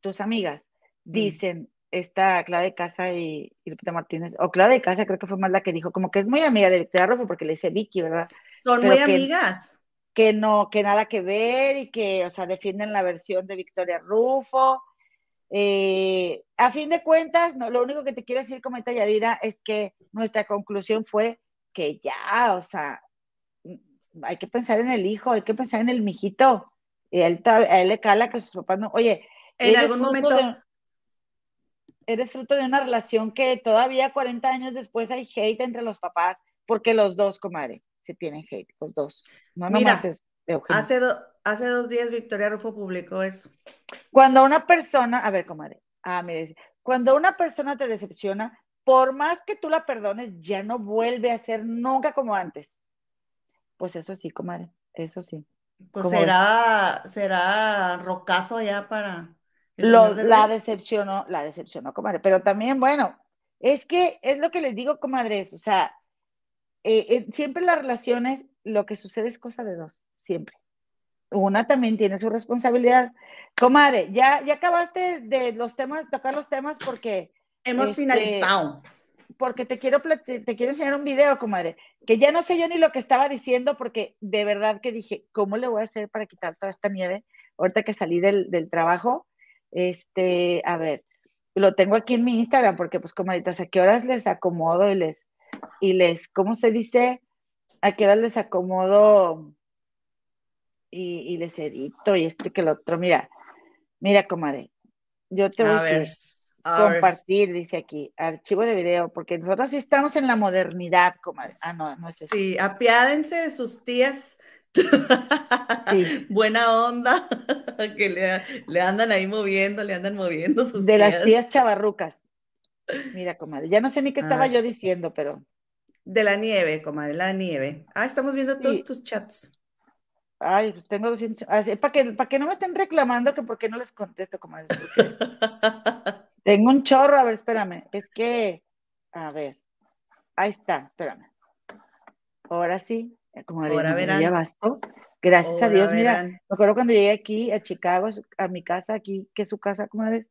tus amigas. Dicen, esta Clara de Casa y, y Lupita Martínez, o Clara de Casa creo que fue más la que dijo, como que es muy amiga de Victoria Rufo porque le dice Vicky, ¿verdad? Son muy amigas. Que no, que nada que ver y que, o sea, defienden la versión de Victoria Rufo eh, a fin de cuentas, no, lo único que te quiero decir, como Yadira, es que nuestra conclusión fue que ya, o sea, mm, hay que pensar en el hijo, hay que pensar en el mijito. Y él, a él le cala que sus papás no. Oye, en algún momento. Eres fruto de una relación que todavía 40 años después hay hate entre los papás, porque los dos, comadre, se tienen hate, los dos. No Mira, nomás es Hace, hace dos días Victoria Rufo publicó eso. Cuando una persona, a ver, comadre, ah, mire, cuando una persona te decepciona, por más que tú la perdones, ya no vuelve a ser nunca como antes. Pues eso sí, comadre, eso sí. Pues será, será rocazo ya para. La decepcionó, la decepcionó, comadre. Pero también, bueno, es que es lo que les digo, comadres, o sea, eh, eh, siempre las relaciones, lo que sucede es cosa de dos siempre. Una también tiene su responsabilidad. Comadre, ya, ya acabaste de los temas, tocar los temas porque... Hemos este, finalizado. Porque te quiero, te quiero enseñar un video, comadre, que ya no sé yo ni lo que estaba diciendo porque de verdad que dije, ¿cómo le voy a hacer para quitar toda esta nieve? Ahorita que salí del, del trabajo, este, a ver, lo tengo aquí en mi Instagram porque pues comadritas, ¿a qué horas les acomodo y les, y les, ¿cómo se dice? ¿A qué horas les acomodo? y, les edito y esto y que lo otro. Mira, mira, comadre, yo te voy a, decir, compartir, dice aquí, archivo de video, porque nosotros sí estamos en la modernidad, comadre. Ah, no, no es eso. Sí, apiádense de sus tías. Sí. Buena onda, que le, andan ahí moviendo, le andan moviendo sus De las tías chavarrucas. Mira, comadre, ya no sé ni qué estaba yo diciendo, pero. De la nieve, comadre, la nieve. Ah, estamos viendo todos tus chats. Ay, pues tengo 200. Para que, para que no me estén reclamando que por qué no les contesto, es. tengo un chorro, a ver, espérame. Es que, a ver, ahí está, espérame. Ahora sí, como Ahora verán. ya bastó. Gracias a Dios, mira, me acuerdo cuando llegué aquí a Chicago, a mi casa, aquí, que es su casa, como es.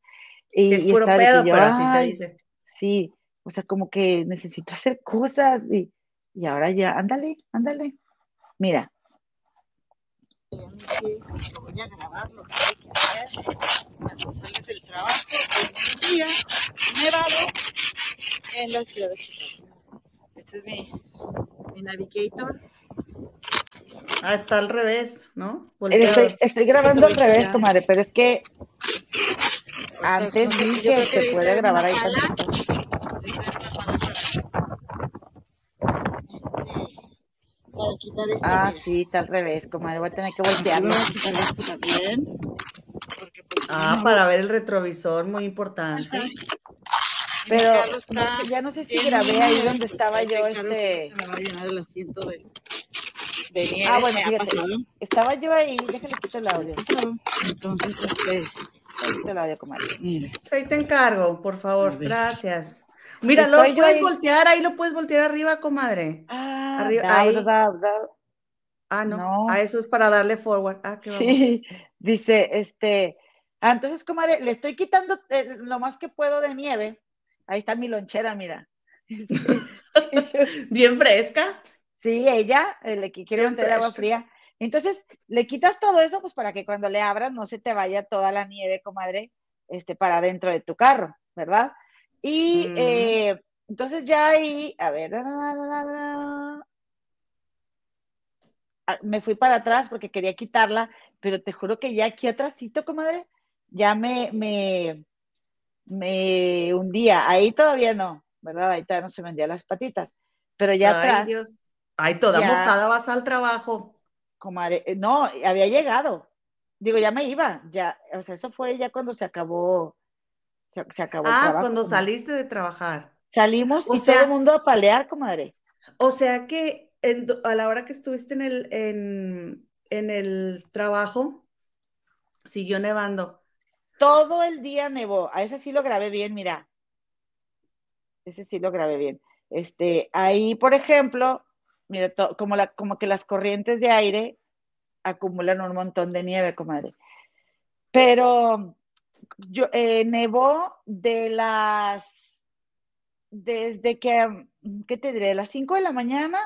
Y, que es puro pedo, pero así se dice. Sí, o sea, como que necesito hacer cosas y, y ahora ya, ándale, ándale. Mira, voy a grabar lo que hay que hacer para hacerles el trabajo en un día nevado en la ciudad de Chicago. Este es mi, mi navigator. Ah, está al revés, ¿no? Estoy, estoy, grabando al revés, comadre, pero es que antes dije que se puede grabar ahí Ah, sí, está al revés, comadre. Voy a tener que voltearlo. también. Pues, ah, para ver el retrovisor, muy importante. Pero ya no sé si grabé ahí donde estaba yo este. Me va a llenar el asiento de, de nieve. Ah, bueno, fíjate. Estaba yo ahí, déjale quitar el audio. Entonces, este. Quito el audio, comadre. Ahí te encargo, por favor. Gracias. Mira, lo puedes voltear, ahí lo puedes voltear arriba, comadre. Ah, arriba, ahí. Ah, no. Ah, eso es para darle forward. Ah, qué Sí, dice, este, ah, entonces, comadre, le estoy quitando eh, lo más que puedo de nieve. Ahí está mi lonchera, mira. Bien fresca. Sí, ella eh, le quiere meter agua fría. Entonces, le quitas todo eso, pues para que cuando le abras no se te vaya toda la nieve, comadre, este, para dentro de tu carro, ¿verdad? Y eh, entonces ya ahí, a ver, ah, me fui para atrás porque quería quitarla, pero te juro que ya aquí atrásito, comadre, ya me, me, me hundía. Ahí todavía no, ¿verdad? Ahí todavía no se vendían las patitas, pero ya Ay, atrás. Dios. Ay, toda mojada vas al trabajo. Comadre, eh, no, había llegado. digo, ya me iba, ya, o sea, eso fue ya cuando se acabó, se, acabó el ah, trabajo. Ah, cuando saliste de trabajar. Salimos y todo el mundo a palear, comadre. O sea que a la hora que estuviste en el, en, en el trabajo, siguió nevando. Todo el día nevó. A ese sí lo grabé bien, mira. Ese sí lo grabé bien. Este, ahí, por ejemplo, mira, como, la, como que las corrientes de aire acumulan un montón de nieve, comadre. Pero yo, eh, nevó de las, desde que, ¿qué te diré? Las 5 de la mañana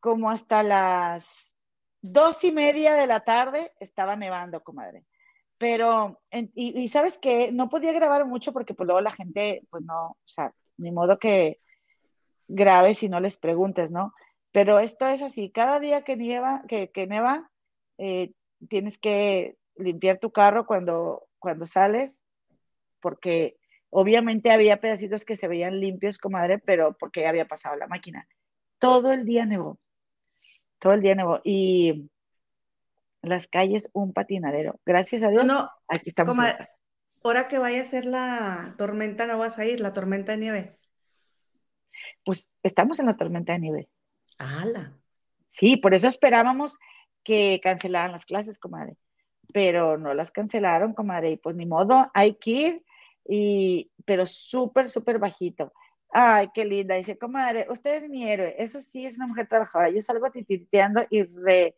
como hasta las dos y media de la tarde estaba nevando, comadre. Pero, y, sabes que no podía grabar mucho porque pues luego la gente, pues no, o sea, ni modo que grabe si no les preguntes, ¿no? Pero esto es así, cada día que nieva, que, que neva, eh, tienes que limpiar tu carro cuando, cuando sales, porque obviamente había pedacitos que se veían limpios, comadre, pero porque había pasado la máquina. Todo el día nevó, todo el día nevó. Y las calles, un patinadero. Gracias a Dios, no, aquí estamos. En Ahora que vaya a ser la tormenta, no vas a ir, la tormenta de nieve. Pues estamos en la tormenta de nieve. ¡Hala! Sí, por eso esperábamos que cancelaran las clases, comadre. Pero no las cancelaron, comadre. Y pues ni modo, hay que ir, y, pero súper, súper bajito. Ay, qué linda. Dice, comadre, usted es mi héroe. Eso sí es una mujer trabajadora. Yo salgo tititeando y re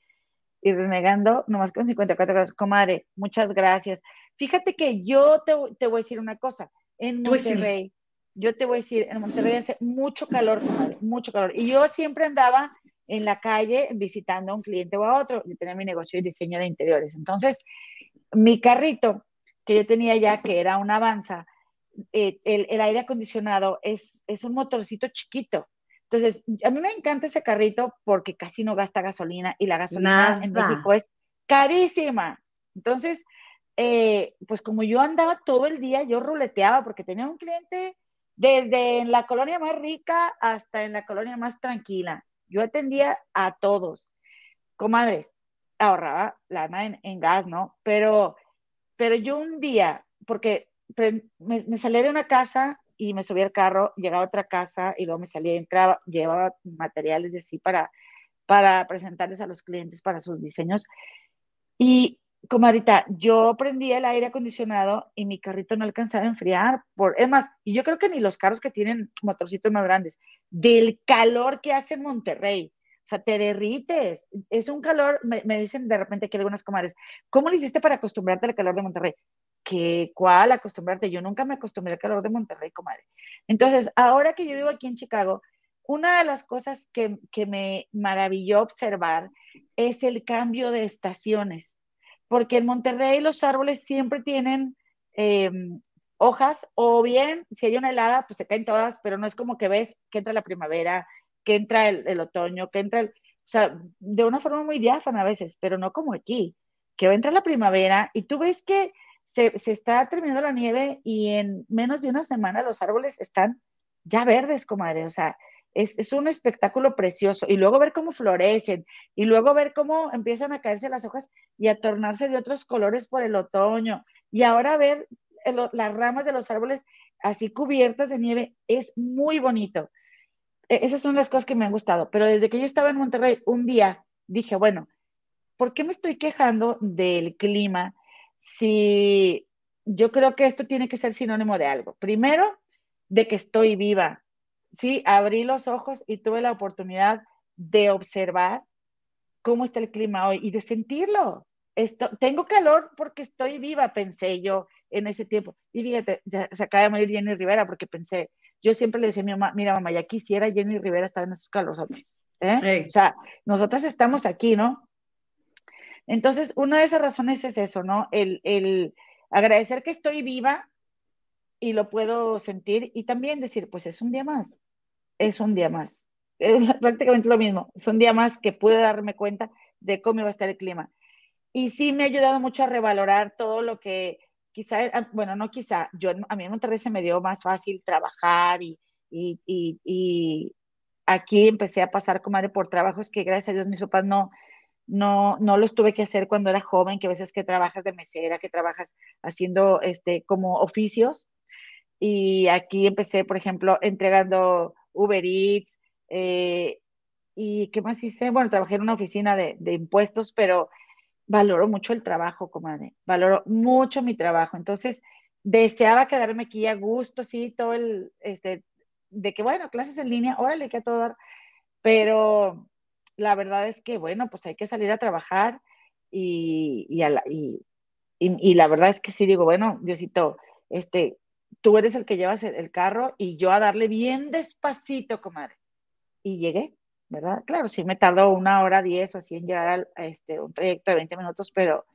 y renegando nomás con 54 grados. Comadre, muchas gracias. Fíjate que yo te, voy a decir una cosa. En Monterrey, yo te voy a decir, en Monterrey hace mucho calor, mucho calor. Y yo siempre andaba en la calle visitando a un cliente o a otro. Yo tenía mi negocio de diseño de interiores. Entonces, mi carrito que yo tenía ya, que era un Avanza, eh, el, aire acondicionado es, es un motorcito chiquito. Entonces, a mí me encanta ese carrito porque casi no gasta gasolina y la gasolina en México es carísima. Entonces, eh, pues como yo andaba todo el día, yo ruleteaba porque tenía un cliente desde en la colonia más rica hasta en la colonia más tranquila. Yo atendía a todos. Comadres, ahorraba lana en, en gas, ¿no? Pero, pero yo un día, porque me, me salí de una casa y me subía al carro, llegaba a otra casa y luego me salía, entraba, llevaba materiales de así para, para presentarles a los clientes para sus diseños. Y como ahorita, yo prendía el aire acondicionado y mi carrito no alcanzaba a enfriar. Por, es más, y yo creo que ni los carros que tienen motorcitos más grandes, del calor que hace en Monterrey. O sea, te derrites. Es un calor, me, me dicen de repente que algunas comadres, ¿cómo le hiciste para acostumbrarte al calor de Monterrey? que cuál acostumbrarte. Yo nunca me acostumbré al calor de Monterrey, comadre. Entonces, ahora que yo vivo aquí en Chicago, una de las cosas que, me maravilló observar es el cambio de estaciones, porque en Monterrey los árboles siempre tienen em, hojas, o bien si hay una helada, pues se caen todas, pero no es como que ves que entra la primavera, que entra el, otoño, que entra el, o sea, de una forma muy diáfana a veces, pero no como aquí, que entra la primavera y tú ves que se, está terminando la nieve y en menos de una semana los árboles están ya verdes, comadre. O sea, es, un espectáculo precioso. Y luego ver cómo florecen y luego ver cómo empiezan a caerse las hojas y a tornarse de otros colores por el otoño. Y ahora ver las ramas de los árboles así cubiertas de nieve es muy bonito. E, esas son las cosas que me han gustado. Pero desde que yo estaba en Monterrey, un día dije, bueno, ¿por qué me estoy quejando del clima? si yo creo que esto tiene que ser sinónimo de algo. Primero, de que estoy viva. Sí, abrí los ojos y tuve la oportunidad de observar cómo está el clima hoy y de sentirlo. Esto, tengo calor porque estoy viva, pensé yo en ese tiempo. Y fíjate, ya se acaba de morir Jenny Rivera porque pensé, yo siempre le decía a mi mamá, mira mamá, ya quisiera Jenny Rivera estar en esos calores. ¿eh? O sea, nosotras estamos aquí, ¿no? Entonces, una de esas razones es eso, ¿no? El, agradecer que estoy viva y lo puedo sentir y también decir, pues es un día más, es un día más. Es prácticamente lo mismo, es un día más que pude darme cuenta de cómo va a estar el clima. Y sí me ha ayudado mucho a revalorar todo lo que quizá, ah, bueno, no quizá, yo a mí en Monterrey se me dio más fácil trabajar y, y, y, y aquí empecé a pasar, comadre, por trabajos que gracias a Dios mis papás no, no, no los tuve que hacer cuando era joven, que a veces que trabajas de mesera, que trabajas haciendo este, como oficios. Y aquí empecé, por ejemplo, entregando Uber Eats. Eh, ¿Y qué más hice? Bueno, trabajé en una oficina de, de impuestos, pero valoro mucho el trabajo, comadre. Valoro mucho mi trabajo. Entonces, deseaba quedarme aquí a gusto, sí, todo el, este, de que, bueno, clases en línea, órale, que a todo dar. Pero la verdad es que, bueno, pues hay que salir a trabajar y, y, y, la verdad es que sí digo, bueno, Diosito, este, tú eres el que llevas el, carro y yo a darle bien despacito, comadre. Y llegué, ¿verdad? Claro, sí me tardó una hora, diez o así en llegar a, este, un trayecto de 20 minutos, pero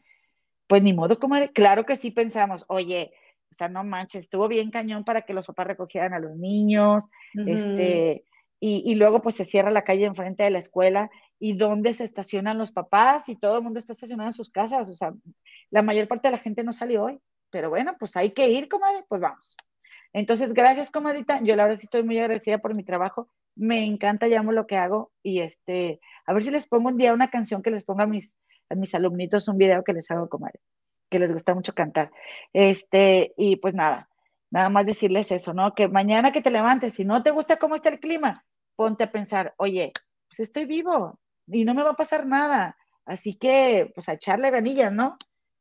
pues ni modo, comadre. Claro que sí pensamos, oye, o sea, no manches, estuvo bien cañón para que los papás recogieran a los niños, este, y, luego pues se cierra la calle enfrente de la escuela y dónde se estacionan los papás y todo el mundo está estacionado en sus casas, o sea, la mayor parte de la gente no salió hoy, pero bueno, pues hay que ir, comadre, pues vamos. Entonces, gracias, comadita, yo la verdad sí estoy muy agradecida por mi trabajo, me encanta, llamo lo que hago y este, a ver si les pongo un día una canción que les ponga a mis, a mis alumnitos, un video que les hago, comadre, que les gusta mucho cantar. Este, y pues nada, nada más decirles eso, ¿no? Que mañana que te levantes, si no te gusta cómo está el clima, ponte a pensar, oye, pues estoy vivo y no me va a pasar nada. Así que, pues a echarle ganillas, ¿no?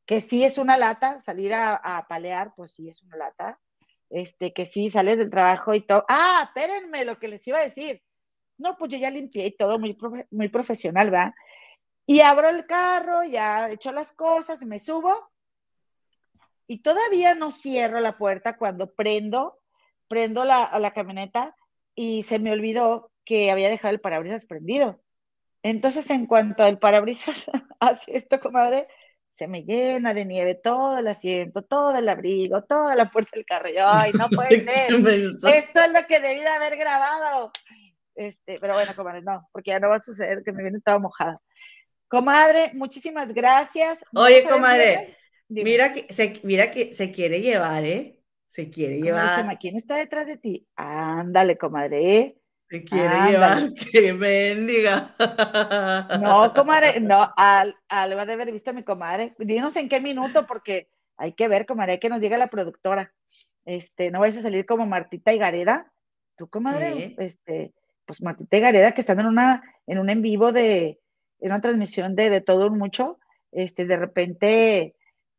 Que sí es una lata, salir a, palear, pues sí es una lata. Este, que sí sales del trabajo y todo. Ah, espérenme lo que les iba a decir. No, pues yo ya limpié y todo muy, muy profesional, ¿va? Y abro el carro, ya he hecho las cosas, me subo y todavía no cierro la puerta cuando prendo, prendo la, la camioneta y se me olvidó que había dejado el parabrisas prendido. Entonces, en cuanto al parabrisas hace esto, comadre, se me llena de nieve todo el asiento, todo el abrigo, toda la puerta del carro. Yo, ay, no puede ser. Esto es lo que debí de haber grabado. Este, pero bueno, comadre, no, porque ya no va a suceder que me viene toda mojada. Comadre, muchísimas gracias. Oye, comadre, mira que, se, mira que se quiere llevar, ¿eh? Se quiere llevar. ¿Quién está detrás de ti? Ándale, comadre. Se quiere llevar, que bendiga. No, comadre, no, al, algo de haber visto a mi comadre. Dinos en qué minuto, porque hay que ver, comadre, hay que nos diga la productora. Este, no vayas a salir como Martita y Gareda. Tú, comadre, este, pues Martita y Gareda, que están en una, en un en vivo de, en una transmisión de, de todo un mucho, este, de repente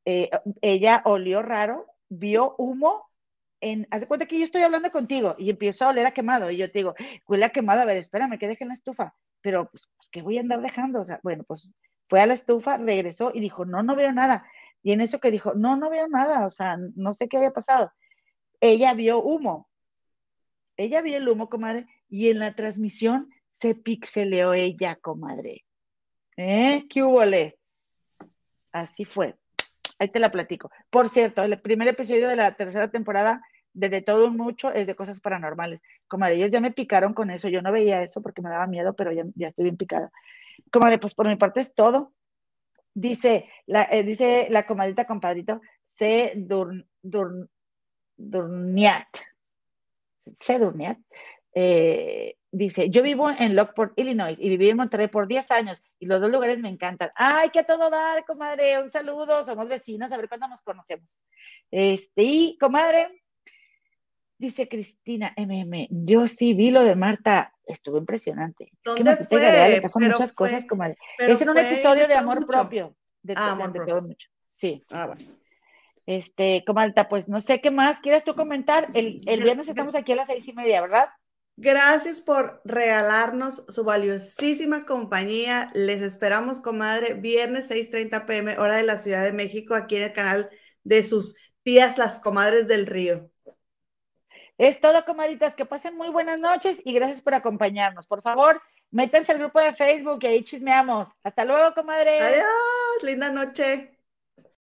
eh, ella olió raro vio humo en, haz de cuenta que yo estoy hablando contigo y empiezo a oler a quemado y yo te digo, huele a quemado, a ver, espérame, que deje en la estufa, pero pues, pues ¿qué voy a andar dejando? O sea, bueno, pues fue a la estufa, regresó y dijo, no, no veo nada. Y en eso que dijo, no, no veo nada, o sea, no sé qué había pasado. Ella vio humo, ella vio el humo, comadre, y en la transmisión se pixeleó ella, comadre. ¿Eh? ¿Qué hubo? Así fue. Ahí te la platico. Por cierto, el primer episodio de la tercera temporada de De Todo Mucho es de cosas paranormales. Como de ellos ya me picaron con eso. Yo no veía eso porque me daba miedo, pero ya, estoy bien picada. Como de, pues por mi parte es todo. Dice la, eh, dice la comadita compadrito, se dur, dur, durniat. Se durniat. Eh, dice, yo vivo en Lockport, Illinois, y viví en Monterrey por 10 años, y los dos lugares me encantan. Ay, que a todo dar, comadre, un saludo, somos vecinos, a ver cuándo nos conocemos. Este, y, comadre, dice Cristina MM, yo sí vi lo de Marta, estuvo impresionante. ¿Dónde fue? le pasan muchas cosas, comadre. Es en un episodio de, amor propio. De, ah, amor propio. mucho. Sí. Ah, bueno. Este, comadre, pues no sé qué más quieres tú comentar. El, el viernes estamos aquí a las seis y media, ¿verdad? Gracias por regalarnos su valiosísima compañía. Les esperamos, comadre, viernes 6:30 pm, hora de la Ciudad de México, aquí en el canal de sus tías, las comadres del río. Es todo, comadritas. Que pasen muy buenas noches y gracias por acompañarnos. Por favor, métanse al grupo de Facebook y ahí chismeamos. Hasta luego, comadre. Adiós, linda noche.